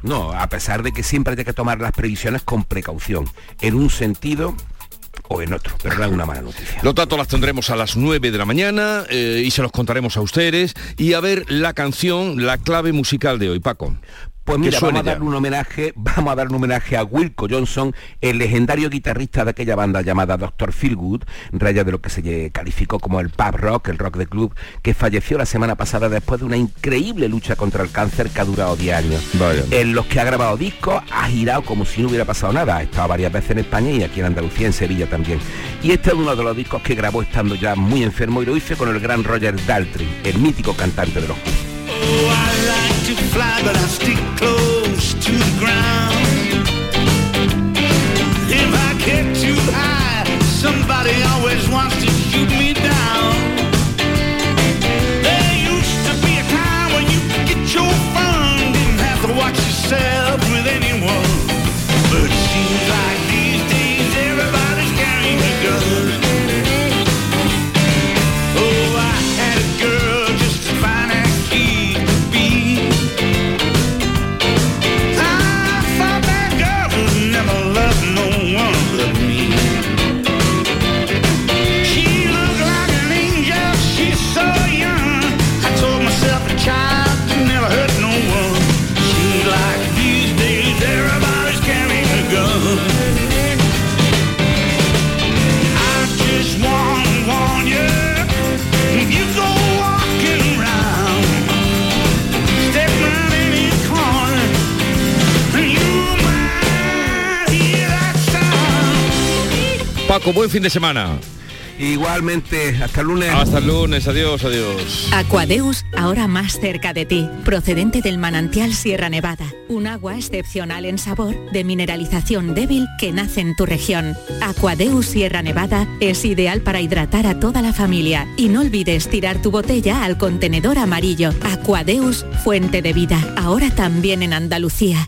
No, a pesar de que siempre hay que tomar las previsiones con precaución. En un sentido, o en otro, pero una mala noticia. Los datos las tendremos a las 9 de la mañana eh, y se los contaremos a ustedes y a ver la canción, la clave musical de hoy, Paco. Pues mira, vamos a dar un homenaje, vamos a dar un homenaje a Wilco Johnson, el legendario guitarrista de aquella banda llamada Dr. Feelgood, raya de lo que se calificó como el pub rock, el rock de club, que falleció la semana pasada después de una increíble lucha contra el cáncer que ha durado 10 años. En los que ha grabado discos, ha girado como si no hubiera pasado nada. Ha estado varias veces en España y aquí en Andalucía, en Sevilla también. Y este es uno de los discos que grabó estando ya muy enfermo y lo hice con el gran Roger Daltrey, el mítico cantante de los Oh, like to fly, but I stick close to the ground. If I get too high, somebody always wants to shoot me Paco, buen fin de semana. Igualmente, hasta el lunes. Hasta el lunes, adiós, adiós. Aquadeus, ahora más cerca de ti, procedente del manantial Sierra Nevada, un agua excepcional en sabor, de mineralización débil que nace en tu región. Aquadeus Sierra Nevada es ideal para hidratar a toda la familia y no olvides tirar tu botella al contenedor amarillo. Aquadeus, fuente de vida, ahora también en Andalucía.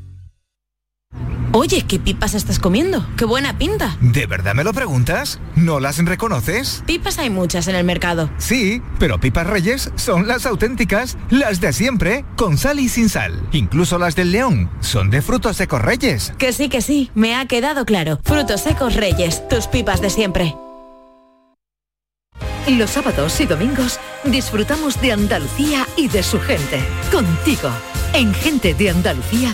Oye, ¿qué pipas estás comiendo? ¡Qué buena pinta! ¿De verdad me lo preguntas? ¿No las reconoces? Pipas hay muchas en el mercado. Sí, pero pipas reyes son las auténticas, las de siempre, con sal y sin sal. Incluso las del león son de frutos secos reyes. Que sí, que sí, me ha quedado claro. Frutos secos reyes, tus pipas de siempre. Los sábados y domingos disfrutamos de Andalucía y de su gente. Contigo, en Gente de Andalucía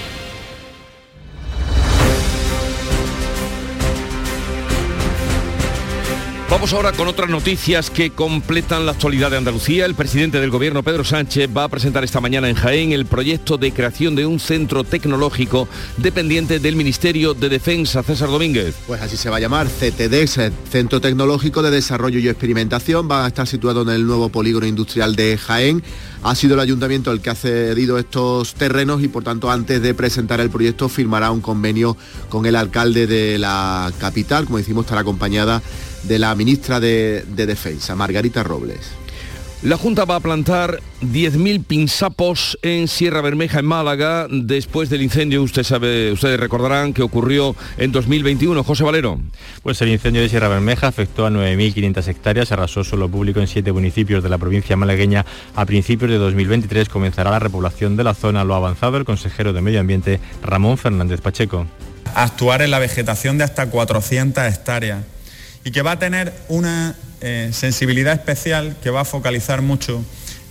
Vamos ahora con otras noticias que completan la actualidad de Andalucía. El presidente del gobierno, Pedro Sánchez, va a presentar esta mañana en Jaén el proyecto de creación de un centro tecnológico dependiente del Ministerio de Defensa. César Domínguez. Pues así se va a llamar CTD, Centro Tecnológico de Desarrollo y Experimentación. Va a estar situado en el nuevo polígono industrial de Jaén. Ha sido el ayuntamiento el que ha cedido estos terrenos y por tanto antes de presentar el proyecto firmará un convenio con el alcalde de la capital. Como decimos, estará acompañada de la ministra de, Defensa, Margarita Robles. La Junta va a plantar 10.000 pinsapos en Sierra Bermeja, en Málaga, después del incendio, usted sabe, ustedes recordarán que ocurrió en 2021. José Valero. Pues el incendio de Sierra Bermeja afectó a 9.500 hectáreas, arrasó suelo público en siete municipios de la provincia malagueña. A principios de 2023 comenzará la repoblación de la zona. Lo ha avanzado el consejero de Medio Ambiente, Ramón Fernández Pacheco. Actuar en la vegetación de hasta 400 hectáreas y que va a tener una eh, sensibilidad especial que va a focalizar mucho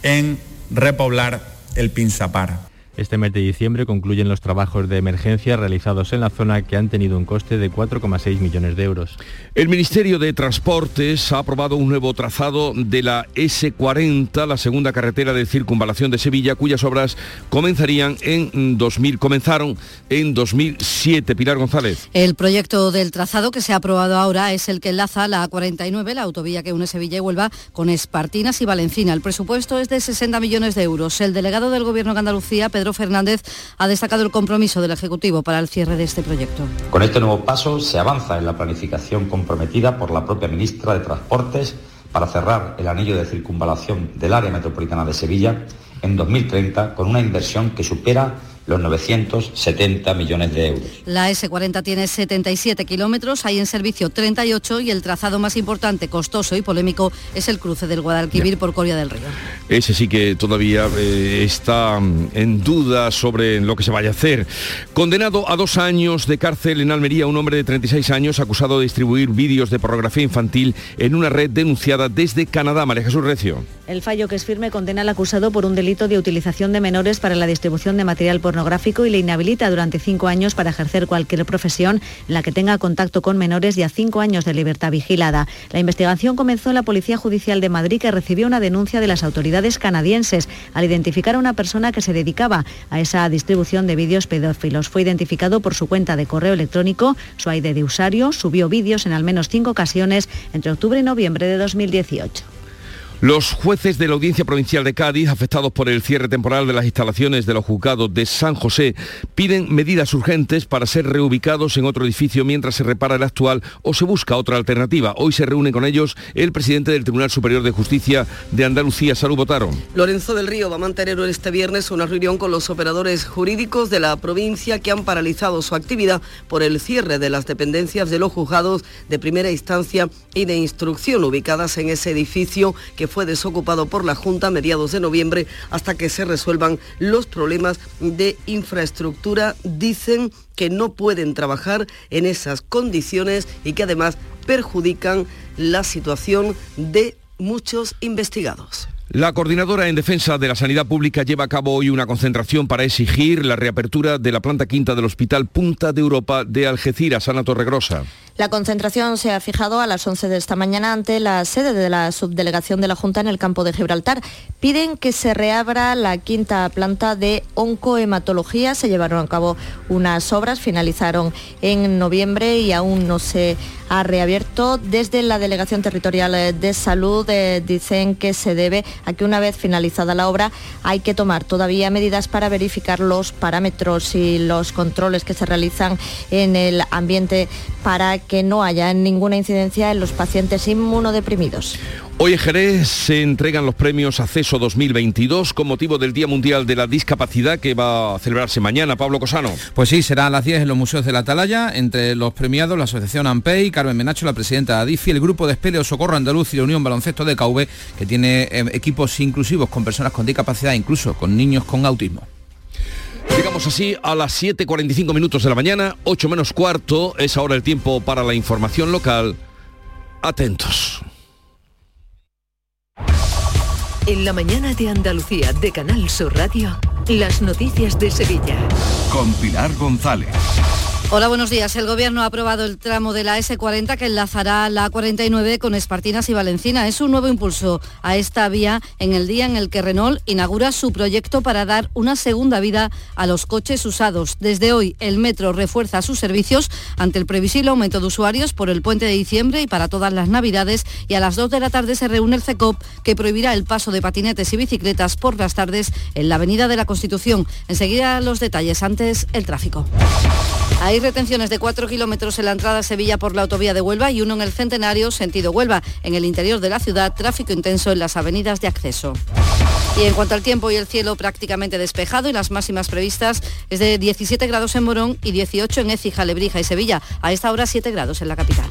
en repoblar el Pinsapar. Este mes de diciembre concluyen los trabajos de emergencia realizados en la zona que han tenido un coste de 4,6 millones de euros. El Ministerio de Transportes ha aprobado un nuevo trazado de la S40, la segunda carretera de circunvalación de Sevilla, cuyas obras comenzarían en 2000, comenzaron en 2007. Pilar González. El proyecto del trazado que se ha aprobado ahora es el que enlaza la A49, la autovía que une Sevilla y Huelva, con Espartinas y Valencina. El presupuesto es de 60 millones de euros. El delegado del Gobierno de Andalucía, Pedro Fernández ha destacado el compromiso del Ejecutivo para el cierre de este proyecto. Con este nuevo paso se avanza en la planificación comprometida por la propia ministra de Transportes para cerrar el anillo de circunvalación del área metropolitana de Sevilla en 2030 con una inversión que supera los 970 millones de euros. La S40 tiene 77 kilómetros, hay en servicio 38 y el trazado más importante, costoso y polémico es el cruce del Guadalquivir por Coria del Río. Ese sí que todavía eh, está mm, en duda sobre lo que se vaya a hacer. Condenado a dos años de cárcel en Almería, un hombre de 36 años acusado de distribuir vídeos de pornografía infantil en una red denunciada desde Canadá. María Jesús Recio. El fallo que es firme condena al acusado por un delito de utilización de menores para la distribución de material pornográfico y le inhabilita durante cinco años para ejercer cualquier profesión en la que tenga contacto con menores y a cinco años de libertad vigilada. La investigación comenzó en la Policía Judicial de Madrid que recibió una denuncia de las autoridades canadienses al identificar a una persona que se dedicaba a esa distribución de vídeos pedófilos. Fue identificado por su cuenta de correo electrónico, su ID de usuario, subió vídeos en al menos cinco ocasiones entre octubre y noviembre de 2018. Los jueces de la Audiencia Provincial de Cádiz, afectados por el cierre temporal de las instalaciones de los juzgados de San José, piden medidas urgentes para ser reubicados en otro edificio mientras se repara el actual o se busca otra alternativa. Hoy se reúne con ellos el presidente del Tribunal Superior de Justicia de Andalucía, Salud Botaro. Lorenzo del Río va a mantener este viernes una reunión con los operadores jurídicos de la provincia que han paralizado su actividad por el cierre de las dependencias de los juzgados de primera instancia y de instrucción ubicadas en ese edificio que fue desocupado por la Junta a mediados de noviembre hasta que se resuelvan los problemas de infraestructura. Dicen que no pueden trabajar en esas condiciones y que además perjudican la situación de muchos investigados. La coordinadora en defensa de la sanidad pública lleva a cabo hoy una concentración para exigir la reapertura de la planta quinta del Hospital Punta de Europa de Algeciras, Ana Torregrosa. La concentración se ha fijado a las 11 de esta mañana ante la sede de la subdelegación de la Junta en el campo de Gibraltar. Piden que se reabra la quinta planta de oncohematología. Se llevaron a cabo unas obras, finalizaron en noviembre y aún no se ha reabierto. Desde la Delegación Territorial de Salud eh, dicen que se debe a que una vez finalizada la obra hay que tomar todavía medidas para verificar los parámetros y los controles que se realizan en el ambiente para no haya ninguna incidencia en los pacientes inmunodeprimidos. Hoy en Jerez se entregan los premios Acceso 2022 con motivo del Día Mundial de la Discapacidad que va a celebrarse mañana. Pablo Cosano. Pues sí, será a las 10 en los museos de la Atalaya. Entre los premiados, la Asociación AMPEI, Carmen Menacho, la presidenta de ADIFI, el Grupo de Espeleo Socorro Andaluz y la Unión Baloncesto de CAV, que tiene eh, equipos inclusivos con personas con discapacidad, incluso con niños con autismo. Llegamos así a las 7.45 minutos de la mañana, 8 menos cuarto, es ahora el tiempo para la información local. Atentos. En la mañana de Andalucía de Canal Sur Radio, las noticias de Sevilla. Con Pilar González. Hola, buenos días. El Gobierno ha aprobado el tramo de la S40 que enlazará la A49 con Espartinas y Valencina. Es un nuevo impulso a esta vía en el día en el que Renault inaugura su proyecto para dar una segunda vida a los coches usados. Desde hoy, el metro refuerza sus servicios ante el previsible aumento de usuarios por el puente de diciembre y para todas las navidades. Y a las 2 de la tarde se reúne el CECOP que prohibirá el paso de patinetes y bicicletas por las tardes en la Avenida de la Constitución. Enseguida los detalles, antes el tráfico. Retenciones de 4 kilómetros en la entrada a Sevilla por la autovía de Huelva y uno en el Centenario, sentido Huelva. En el interior de la ciudad, tráfico intenso en las avenidas de acceso. Y en cuanto al tiempo y el cielo prácticamente despejado y las máximas previstas es de 17 grados en Morón y 18 en Écija, Lebrija y Sevilla. A esta hora 7 grados en la capital.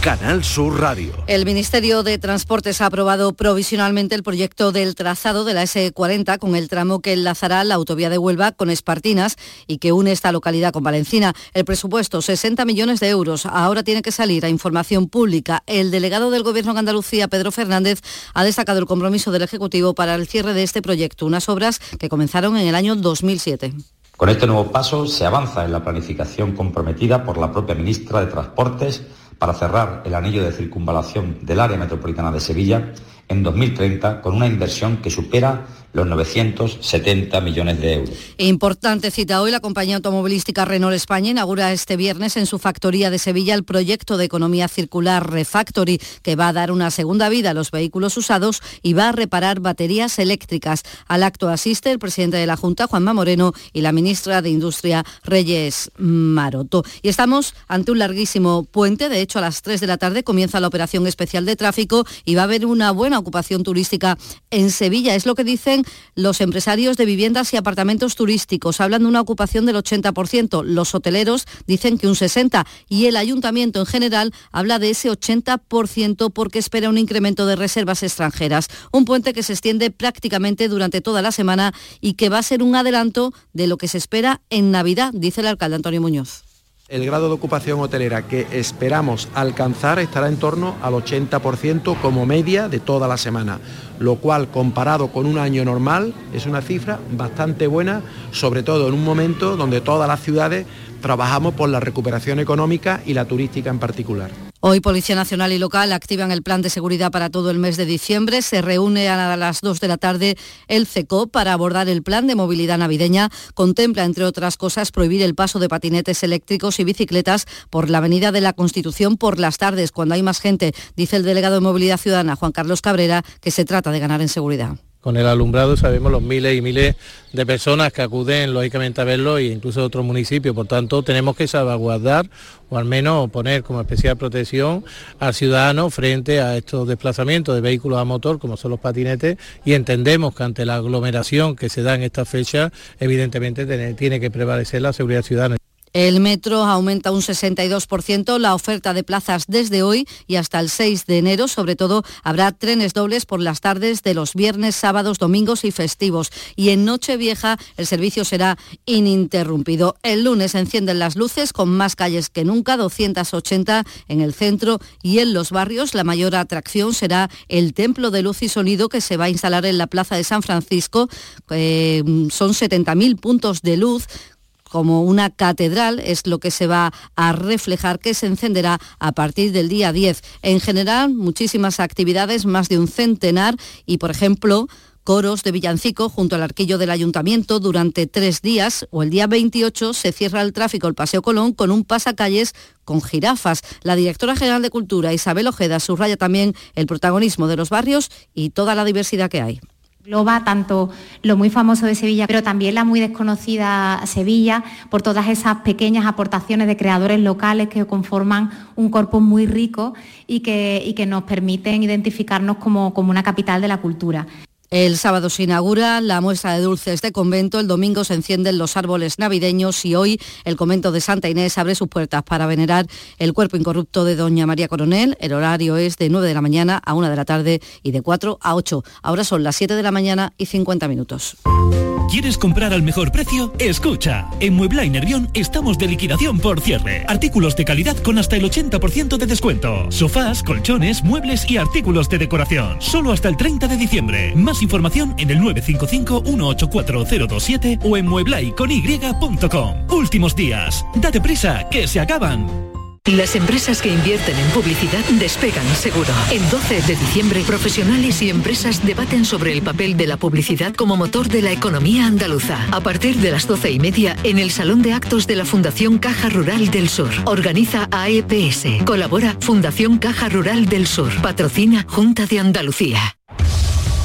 Canal Sur Radio. El Ministerio de Transportes ha aprobado provisionalmente el proyecto del trazado de la S40 con el tramo que enlazará la autovía de Huelva con Espartinas y que une esta localidad con Valencina. El presupuesto, 60 millones de euros. Ahora tiene que salir a información pública. El delegado del Gobierno de Andalucía, Pedro Fernández, ha destacado el compromiso del Ejecutivo para el cierre de este proyecto, unas obras que comenzaron en el año 2007. Con este nuevo paso se avanza en la planificación comprometida por la propia ministra de Transportes para cerrar el anillo de circunvalación del área metropolitana de Sevilla en 2030 con una inversión que supera los 970 millones de euros. Importante cita hoy, la compañía automovilística Renault España inaugura este viernes en su factoría de Sevilla el proyecto de economía circular Refactory, que va a dar una segunda vida a los vehículos usados y va a reparar baterías eléctricas. Al acto asiste el presidente de la Junta, Juanma Moreno, y la ministra de Industria, Reyes Maroto. Y estamos ante un larguísimo puente, de hecho a las 3 de la tarde comienza la operación especial de tráfico y va a haber una buena ocupación turística en Sevilla. Es lo que dicen los empresarios de viviendas y apartamentos turísticos. Hablan de una ocupación del 80%. Los hoteleros dicen que un 60% y el ayuntamiento en general habla de ese 80% porque espera un incremento de reservas extranjeras. Un puente que se extiende prácticamente durante toda la semana y que va a ser un adelanto de lo que se espera en Navidad, dice el alcalde Antonio Muñoz. El grado de ocupación hotelera que esperamos alcanzar estará en torno al 80% como media de toda la semana, lo cual comparado con un año normal es una cifra bastante buena, sobre todo en un momento donde todas las ciudades trabajamos por la recuperación económica y la turística en particular. Hoy Policía Nacional y Local activan el plan de seguridad para todo el mes de diciembre. Se reúne a las 2 de la tarde el CECO para abordar el plan de movilidad navideña. Contempla, entre otras cosas, prohibir el paso de patinetes eléctricos y bicicletas por la Avenida de la Constitución por las tardes, cuando hay más gente. Dice el delegado de Movilidad Ciudadana, Juan Carlos Cabrera, que se trata de ganar en seguridad con el alumbrado sabemos los miles y miles de personas que acuden lógicamente a verlo e incluso de otros municipios. Por tanto, tenemos que salvaguardar o al menos poner como especial protección al ciudadano frente a estos desplazamientos de vehículos a motor como son los patinetes y entendemos que ante la aglomeración que se da en esta fecha, evidentemente tiene que prevalecer la seguridad ciudadana. El metro aumenta un 62% la oferta de plazas desde hoy y hasta el 6 de enero. Sobre todo habrá trenes dobles por las tardes de los viernes, sábados, domingos y festivos. Y en Nochevieja el servicio será ininterrumpido. El lunes encienden las luces con más calles que nunca, 280 en el centro y en los barrios. La mayor atracción será el Templo de Luz y Sonido que se va a instalar en la Plaza de San Francisco. Eh, son 70.000 puntos de luz como una catedral es lo que se va a reflejar, que se encenderá a partir del día 10. En general, muchísimas actividades, más de un centenar y, por ejemplo, coros de villancico junto al arquillo del ayuntamiento durante tres días o el día 28 se cierra el tráfico el Paseo Colón con un pasacalles con jirafas. La directora general de Cultura, Isabel Ojeda, subraya también el protagonismo de los barrios y toda la diversidad que hay engloba tanto lo muy famoso de Sevilla, pero también la muy desconocida Sevilla, por todas esas pequeñas aportaciones de creadores locales que conforman un cuerpo muy rico y que, que nos permiten identificarnos como, como una capital de la cultura. El sábado se inaugura la muestra de dulces de convento, el domingo se encienden los árboles navideños y hoy el convento de Santa Inés abre sus puertas para venerar el cuerpo incorrupto de Doña María Coronel. El horario es de 9 de la mañana a 1 de la tarde y de 4 a 8. Ahora son las 7 de la mañana y 50 minutos. ¿Quieres comprar al mejor precio? Escucha, en Muebla y Nervión estamos de liquidación por cierre. Artículos de calidad con hasta el 80% de descuento. Sofás, colchones, muebles y artículos de decoración. Solo hasta el 30 de diciembre. Más información en el 955-184027 o en mueblaiCony.com. Últimos días. Date prisa, que se acaban. Las empresas que invierten en publicidad despegan seguro. El 12 de diciembre, profesionales y empresas debaten sobre el papel de la publicidad como motor de la economía andaluza. A partir de las 12 y media, en el Salón de Actos de la Fundación Caja Rural del Sur. Organiza AEPS. Colabora Fundación Caja Rural del Sur. Patrocina Junta de Andalucía.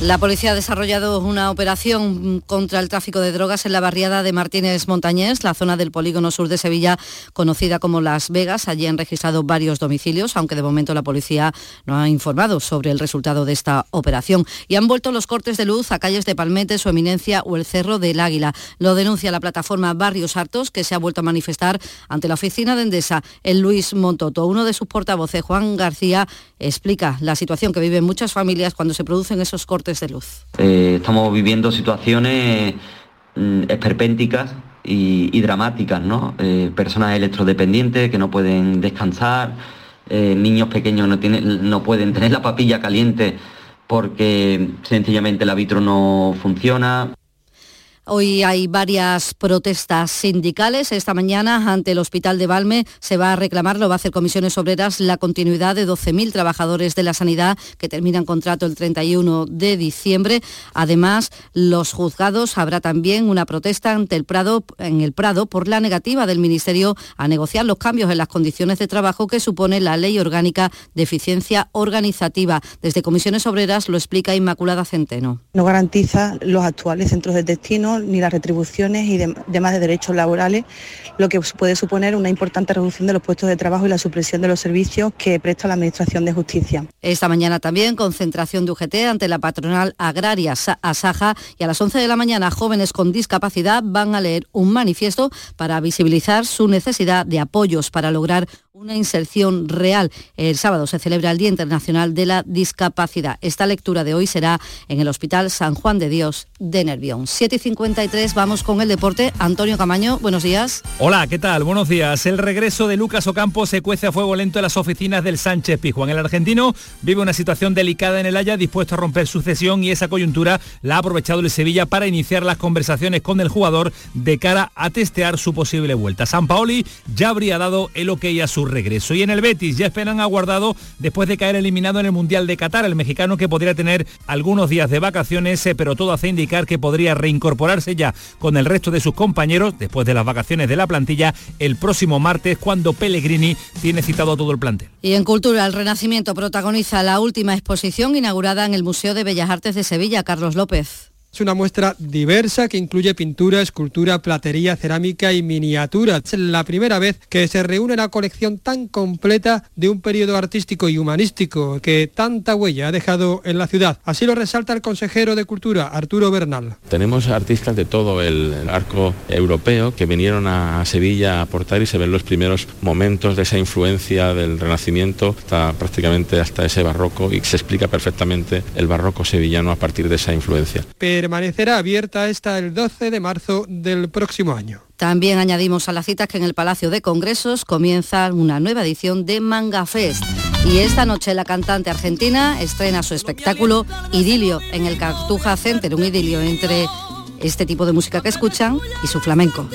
La policía ha desarrollado una operación contra el tráfico de drogas en la barriada de Martínez Montañés, la zona del polígono sur de Sevilla, conocida como Las Vegas. Allí han registrado varios domicilios, aunque de momento la policía no ha informado sobre el resultado de esta operación. Y han vuelto los cortes de luz a calles de Palmete, Su Eminencia o el Cerro del Águila. Lo denuncia la plataforma Barrios Hartos, que se ha vuelto a manifestar ante la oficina de Endesa en Luis Montoto. Uno de sus portavoces, Juan García, explica la situación que viven muchas familias cuando se producen esos cortes de luz. Eh, estamos viviendo situaciones mm, esperpénticas y, dramáticas, ¿no? Eh, personas electrodependientes que no pueden descansar, eh, niños pequeños no, tienen, no pueden tener la papilla caliente porque sencillamente el vitro no funciona. Hoy hay varias protestas sindicales. Esta mañana ante el Hospital de Valme se va a reclamar, lo va a hacer Comisiones Obreras, la continuidad de 12.000 trabajadores de la sanidad que terminan contrato el 31 de diciembre. Además, los juzgados habrá también una protesta ante el Prado, en el Prado por la negativa del Ministerio a negociar los cambios en las condiciones de trabajo que supone la Ley Orgánica de Eficiencia Organizativa. Desde Comisiones Obreras lo explica Inmaculada Centeno. No garantiza los actuales centros de destino ni las retribuciones y demás de derechos laborales, lo que puede suponer una importante reducción de los puestos de trabajo y la supresión de los servicios que presta la Administración de Justicia. Esta mañana también concentración de UGT ante la patronal agraria Asaja y a las 11 de la mañana jóvenes con discapacidad van a leer un manifiesto para visibilizar su necesidad de apoyos para lograr una inserción real. El sábado se celebra el Día Internacional de la Discapacidad. Esta lectura de hoy será en el Hospital San Juan de Dios de Nervión. 7 y 53, vamos con el deporte. Antonio Camaño, buenos días. Hola, ¿qué tal? Buenos días. El regreso de Lucas Ocampo se cuece a fuego lento en las oficinas del Sánchez Pizjuán. El argentino vive una situación delicada en el Haya, dispuesto a romper su cesión y esa coyuntura la ha aprovechado el Sevilla para iniciar las conversaciones con el jugador de cara a testear su posible vuelta. San Paoli ya habría dado el ok a su regreso. Y en el Betis ya esperan aguardado después de caer eliminado en el Mundial de Qatar, el mexicano que podría tener algunos días de vacaciones, eh, pero todo hace indicar que podría reincorporar incorporarse ya con el resto de sus compañeros después de las vacaciones de la plantilla el próximo martes cuando Pellegrini tiene citado a todo el plantel. Y en Cultura, el Renacimiento protagoniza la última exposición inaugurada en el Museo de Bellas Artes de Sevilla, Carlos López. Es una muestra diversa que incluye pintura, escultura, platería, cerámica y miniatura. Es la primera vez que se reúne una colección tan completa de un periodo artístico y humanístico que tanta huella ha dejado en la ciudad. Así lo resalta el consejero de Cultura, Arturo Bernal. Tenemos artistas de todo el arco europeo que vinieron a Sevilla a aportar y se ven los primeros momentos de esa influencia del Renacimiento hasta prácticamente hasta ese barroco y se explica perfectamente el barroco sevillano a partir de esa influencia permanecerá abierta hasta el 12 de marzo del próximo año. También añadimos a las citas que en el Palacio de Congresos comienza una nueva edición de Manga Fest. Y esta noche la cantante argentina estrena su espectáculo Idilio en el Cartuja Center, un idilio entre este tipo de música que escuchan y su flamenco.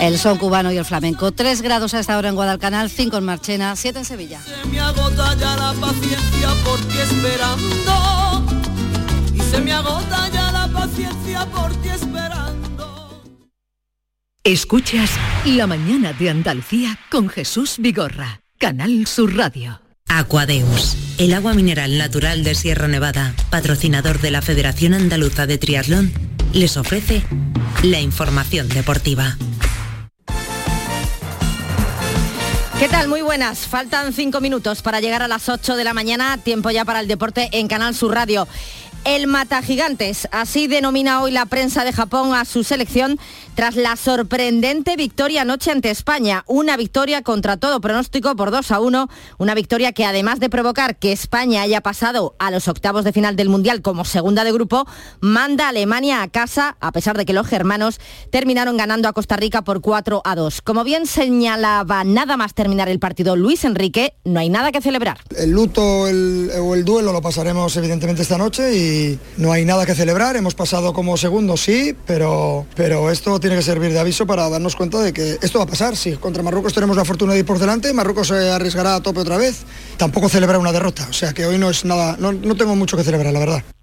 El son cubano y el flamenco. 3 grados a esta hora en Guadalcanal, 5 en Marchena, 7 en Sevilla. Se me agota ya la paciencia por ti esperando. Y se me agota ya la paciencia por ti esperando. Escuchas La mañana de Andalucía con Jesús Vigorra, Canal Sur Radio. Aquadeus, el agua mineral natural de Sierra Nevada, patrocinador de la Federación Andaluza de Triatlón, les ofrece la información deportiva. ¿Qué tal? Muy buenas. Faltan cinco minutos para llegar a las 8 de la mañana. Tiempo ya para el deporte en Canal Sur Radio. El Mata Gigantes, así denomina hoy la prensa de Japón a su selección tras la sorprendente victoria anoche ante España. Una victoria contra todo pronóstico por 2 a 1. Una victoria que además de provocar que España haya pasado a los octavos de final del Mundial como segunda de grupo, manda a Alemania a casa, a pesar de que los germanos terminaron ganando a Costa Rica por 4 a 2. Como bien señalaba nada más terminar el partido Luis Enrique, no hay nada que celebrar. El luto o el duelo lo pasaremos evidentemente esta noche y no hay nada que celebrar. Hemos pasado como segundo, sí, pero, pero esto tiene que servir de aviso para darnos cuenta de que esto va a pasar. Si contra Marruecos tenemos la fortuna de ir por delante, Marruecos se arriesgará a tope otra vez. Tampoco celebrar una derrota. O sea que hoy no es nada, no, no tengo mucho que celebrar, la verdad.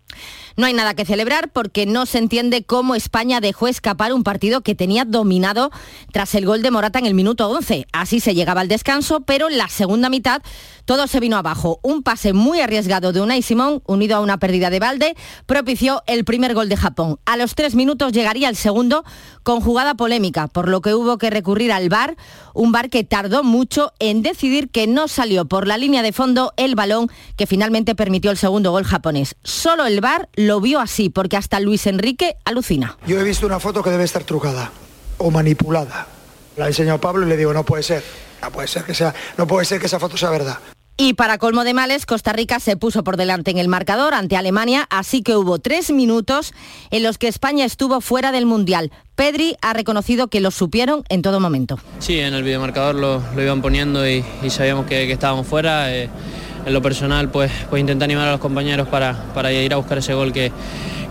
No hay nada que celebrar porque no se entiende cómo España dejó escapar un partido que tenía dominado tras el gol de Morata en el minuto 11. Así se llegaba al descanso, pero en la segunda mitad todo se vino abajo. Un pase muy arriesgado de Unai Simón, unido a una pérdida de balde, propició el primer gol de Japón. A los tres minutos llegaría el segundo con jugada polémica, por lo que hubo que recurrir al VAR, un VAR que tardó mucho en decidir que no salió por la línea de fondo el balón que finalmente permitió el segundo gol japonés. Solo el VAR lo vio así, porque hasta Luis Enrique alucina. Yo he visto una foto que debe estar trucada o manipulada. La ha enseñado Pablo y le digo, no puede ser. No puede ser que sea, no puede ser que esa foto sea verdad. Y para colmo de males, Costa Rica se puso por delante en el marcador ante Alemania, así que hubo tres minutos en los que España estuvo fuera del Mundial. Pedri ha reconocido que lo supieron en todo momento. Sí, en el videomarcador lo, lo iban poniendo y, y sabíamos que, que estábamos fuera. Eh, en lo personal, pues, pues intenté animar a los compañeros para, para ir a buscar ese gol que,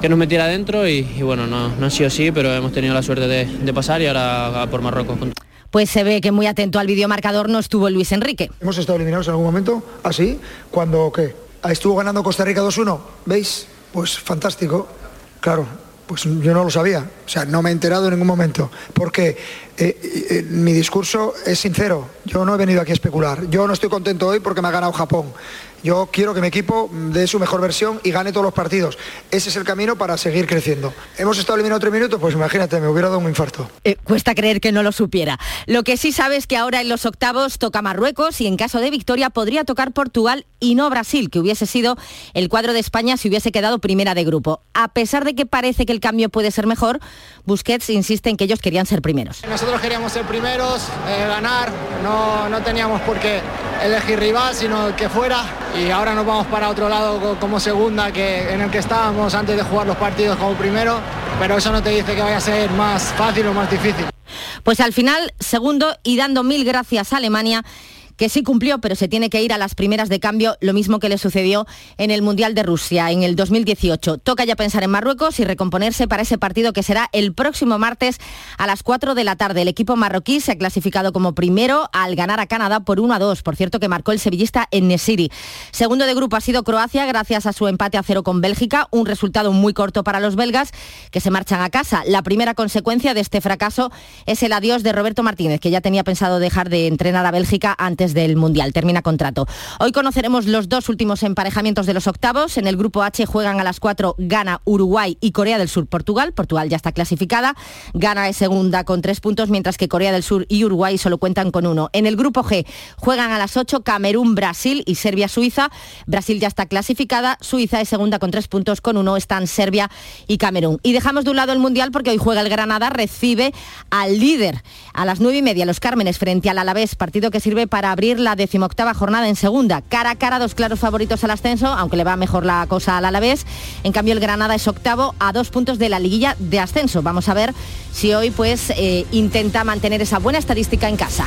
que nos metiera adentro y, y bueno, no, no ha sido así, pero hemos tenido la suerte de, de pasar y ahora a por Marruecos. Pues se ve que muy atento al videomarcador no estuvo Luis Enrique. ¿Hemos estado eliminados en algún momento? ¿Así? ¿Cuando qué? ¿Estuvo ganando Costa Rica 2-1? ¿Veis? Pues fantástico. Claro, pues yo no lo sabía. O sea, no me he enterado en ningún momento. Porque eh, eh, mi discurso es sincero. Yo no he venido aquí a especular. Yo no estoy contento hoy porque me ha ganado Japón. Yo quiero que mi equipo dé su mejor versión y gane todos los partidos. Ese es el camino para seguir creciendo. ¿Hemos estado eliminados tres minutos? Pues imagínate, me hubiera dado un infarto. Eh, cuesta creer que no lo supiera. Lo que sí sabe es que ahora en los octavos toca Marruecos y en caso de victoria podría tocar Portugal y no Brasil, que hubiese sido el cuadro de España si hubiese quedado primera de grupo. A pesar de que parece que el cambio puede ser mejor, Busquets insiste en que ellos querían ser primeros. Nosotros queríamos ser primeros, eh, ganar, no, no teníamos por qué elegir rival, sino que fuera. Y ahora nos vamos para otro lado como segunda, que, en el que estábamos antes de jugar los partidos como primero, pero eso no te dice que vaya a ser más fácil o más difícil. Pues al final, segundo y dando mil gracias a Alemania, que sí cumplió, pero se tiene que ir a las primeras de cambio, lo mismo que le sucedió en el Mundial de Rusia en el 2018. Toca ya pensar en Marruecos y recomponerse para ese partido que será el próximo martes a las 4 de la tarde. El equipo marroquí se ha clasificado como primero al ganar a Canadá por 1 a 2. Por cierto, que marcó el sevillista en Nesiri. Segundo de grupo ha sido Croacia gracias a su empate a cero con Bélgica, un resultado muy corto para los belgas que se marchan a casa. La primera consecuencia de este fracaso es el adiós de Roberto Martínez, que ya tenía pensado dejar de entrenar a Bélgica antes del Mundial. Termina contrato. Hoy conoceremos los dos últimos emparejamientos de los octavos. En el grupo H juegan a las 4 Ghana, Uruguay y Corea del Sur, Portugal. Portugal ya está clasificada. Ghana es segunda con tres puntos, mientras que Corea del Sur y Uruguay solo cuentan con uno. En el grupo G juegan a las 8 Camerún, Brasil y Serbia, Suiza. Brasil ya está clasificada. Suiza es segunda con tres puntos, con uno están Serbia y Camerún. Y dejamos de un lado el Mundial porque hoy juega el Granada, recibe al líder a las nueve y media, los Cármenes frente al Alavés, partido que sirve abrir la decimoctava jornada en segunda. Cara a cara, dos claros favoritos al ascenso, aunque le va mejor la cosa al Alavés. En cambio, el Granada es octavo a dos puntos de la liguilla de ascenso. Vamos a ver si hoy pues eh, intenta mantener esa buena estadística en casa.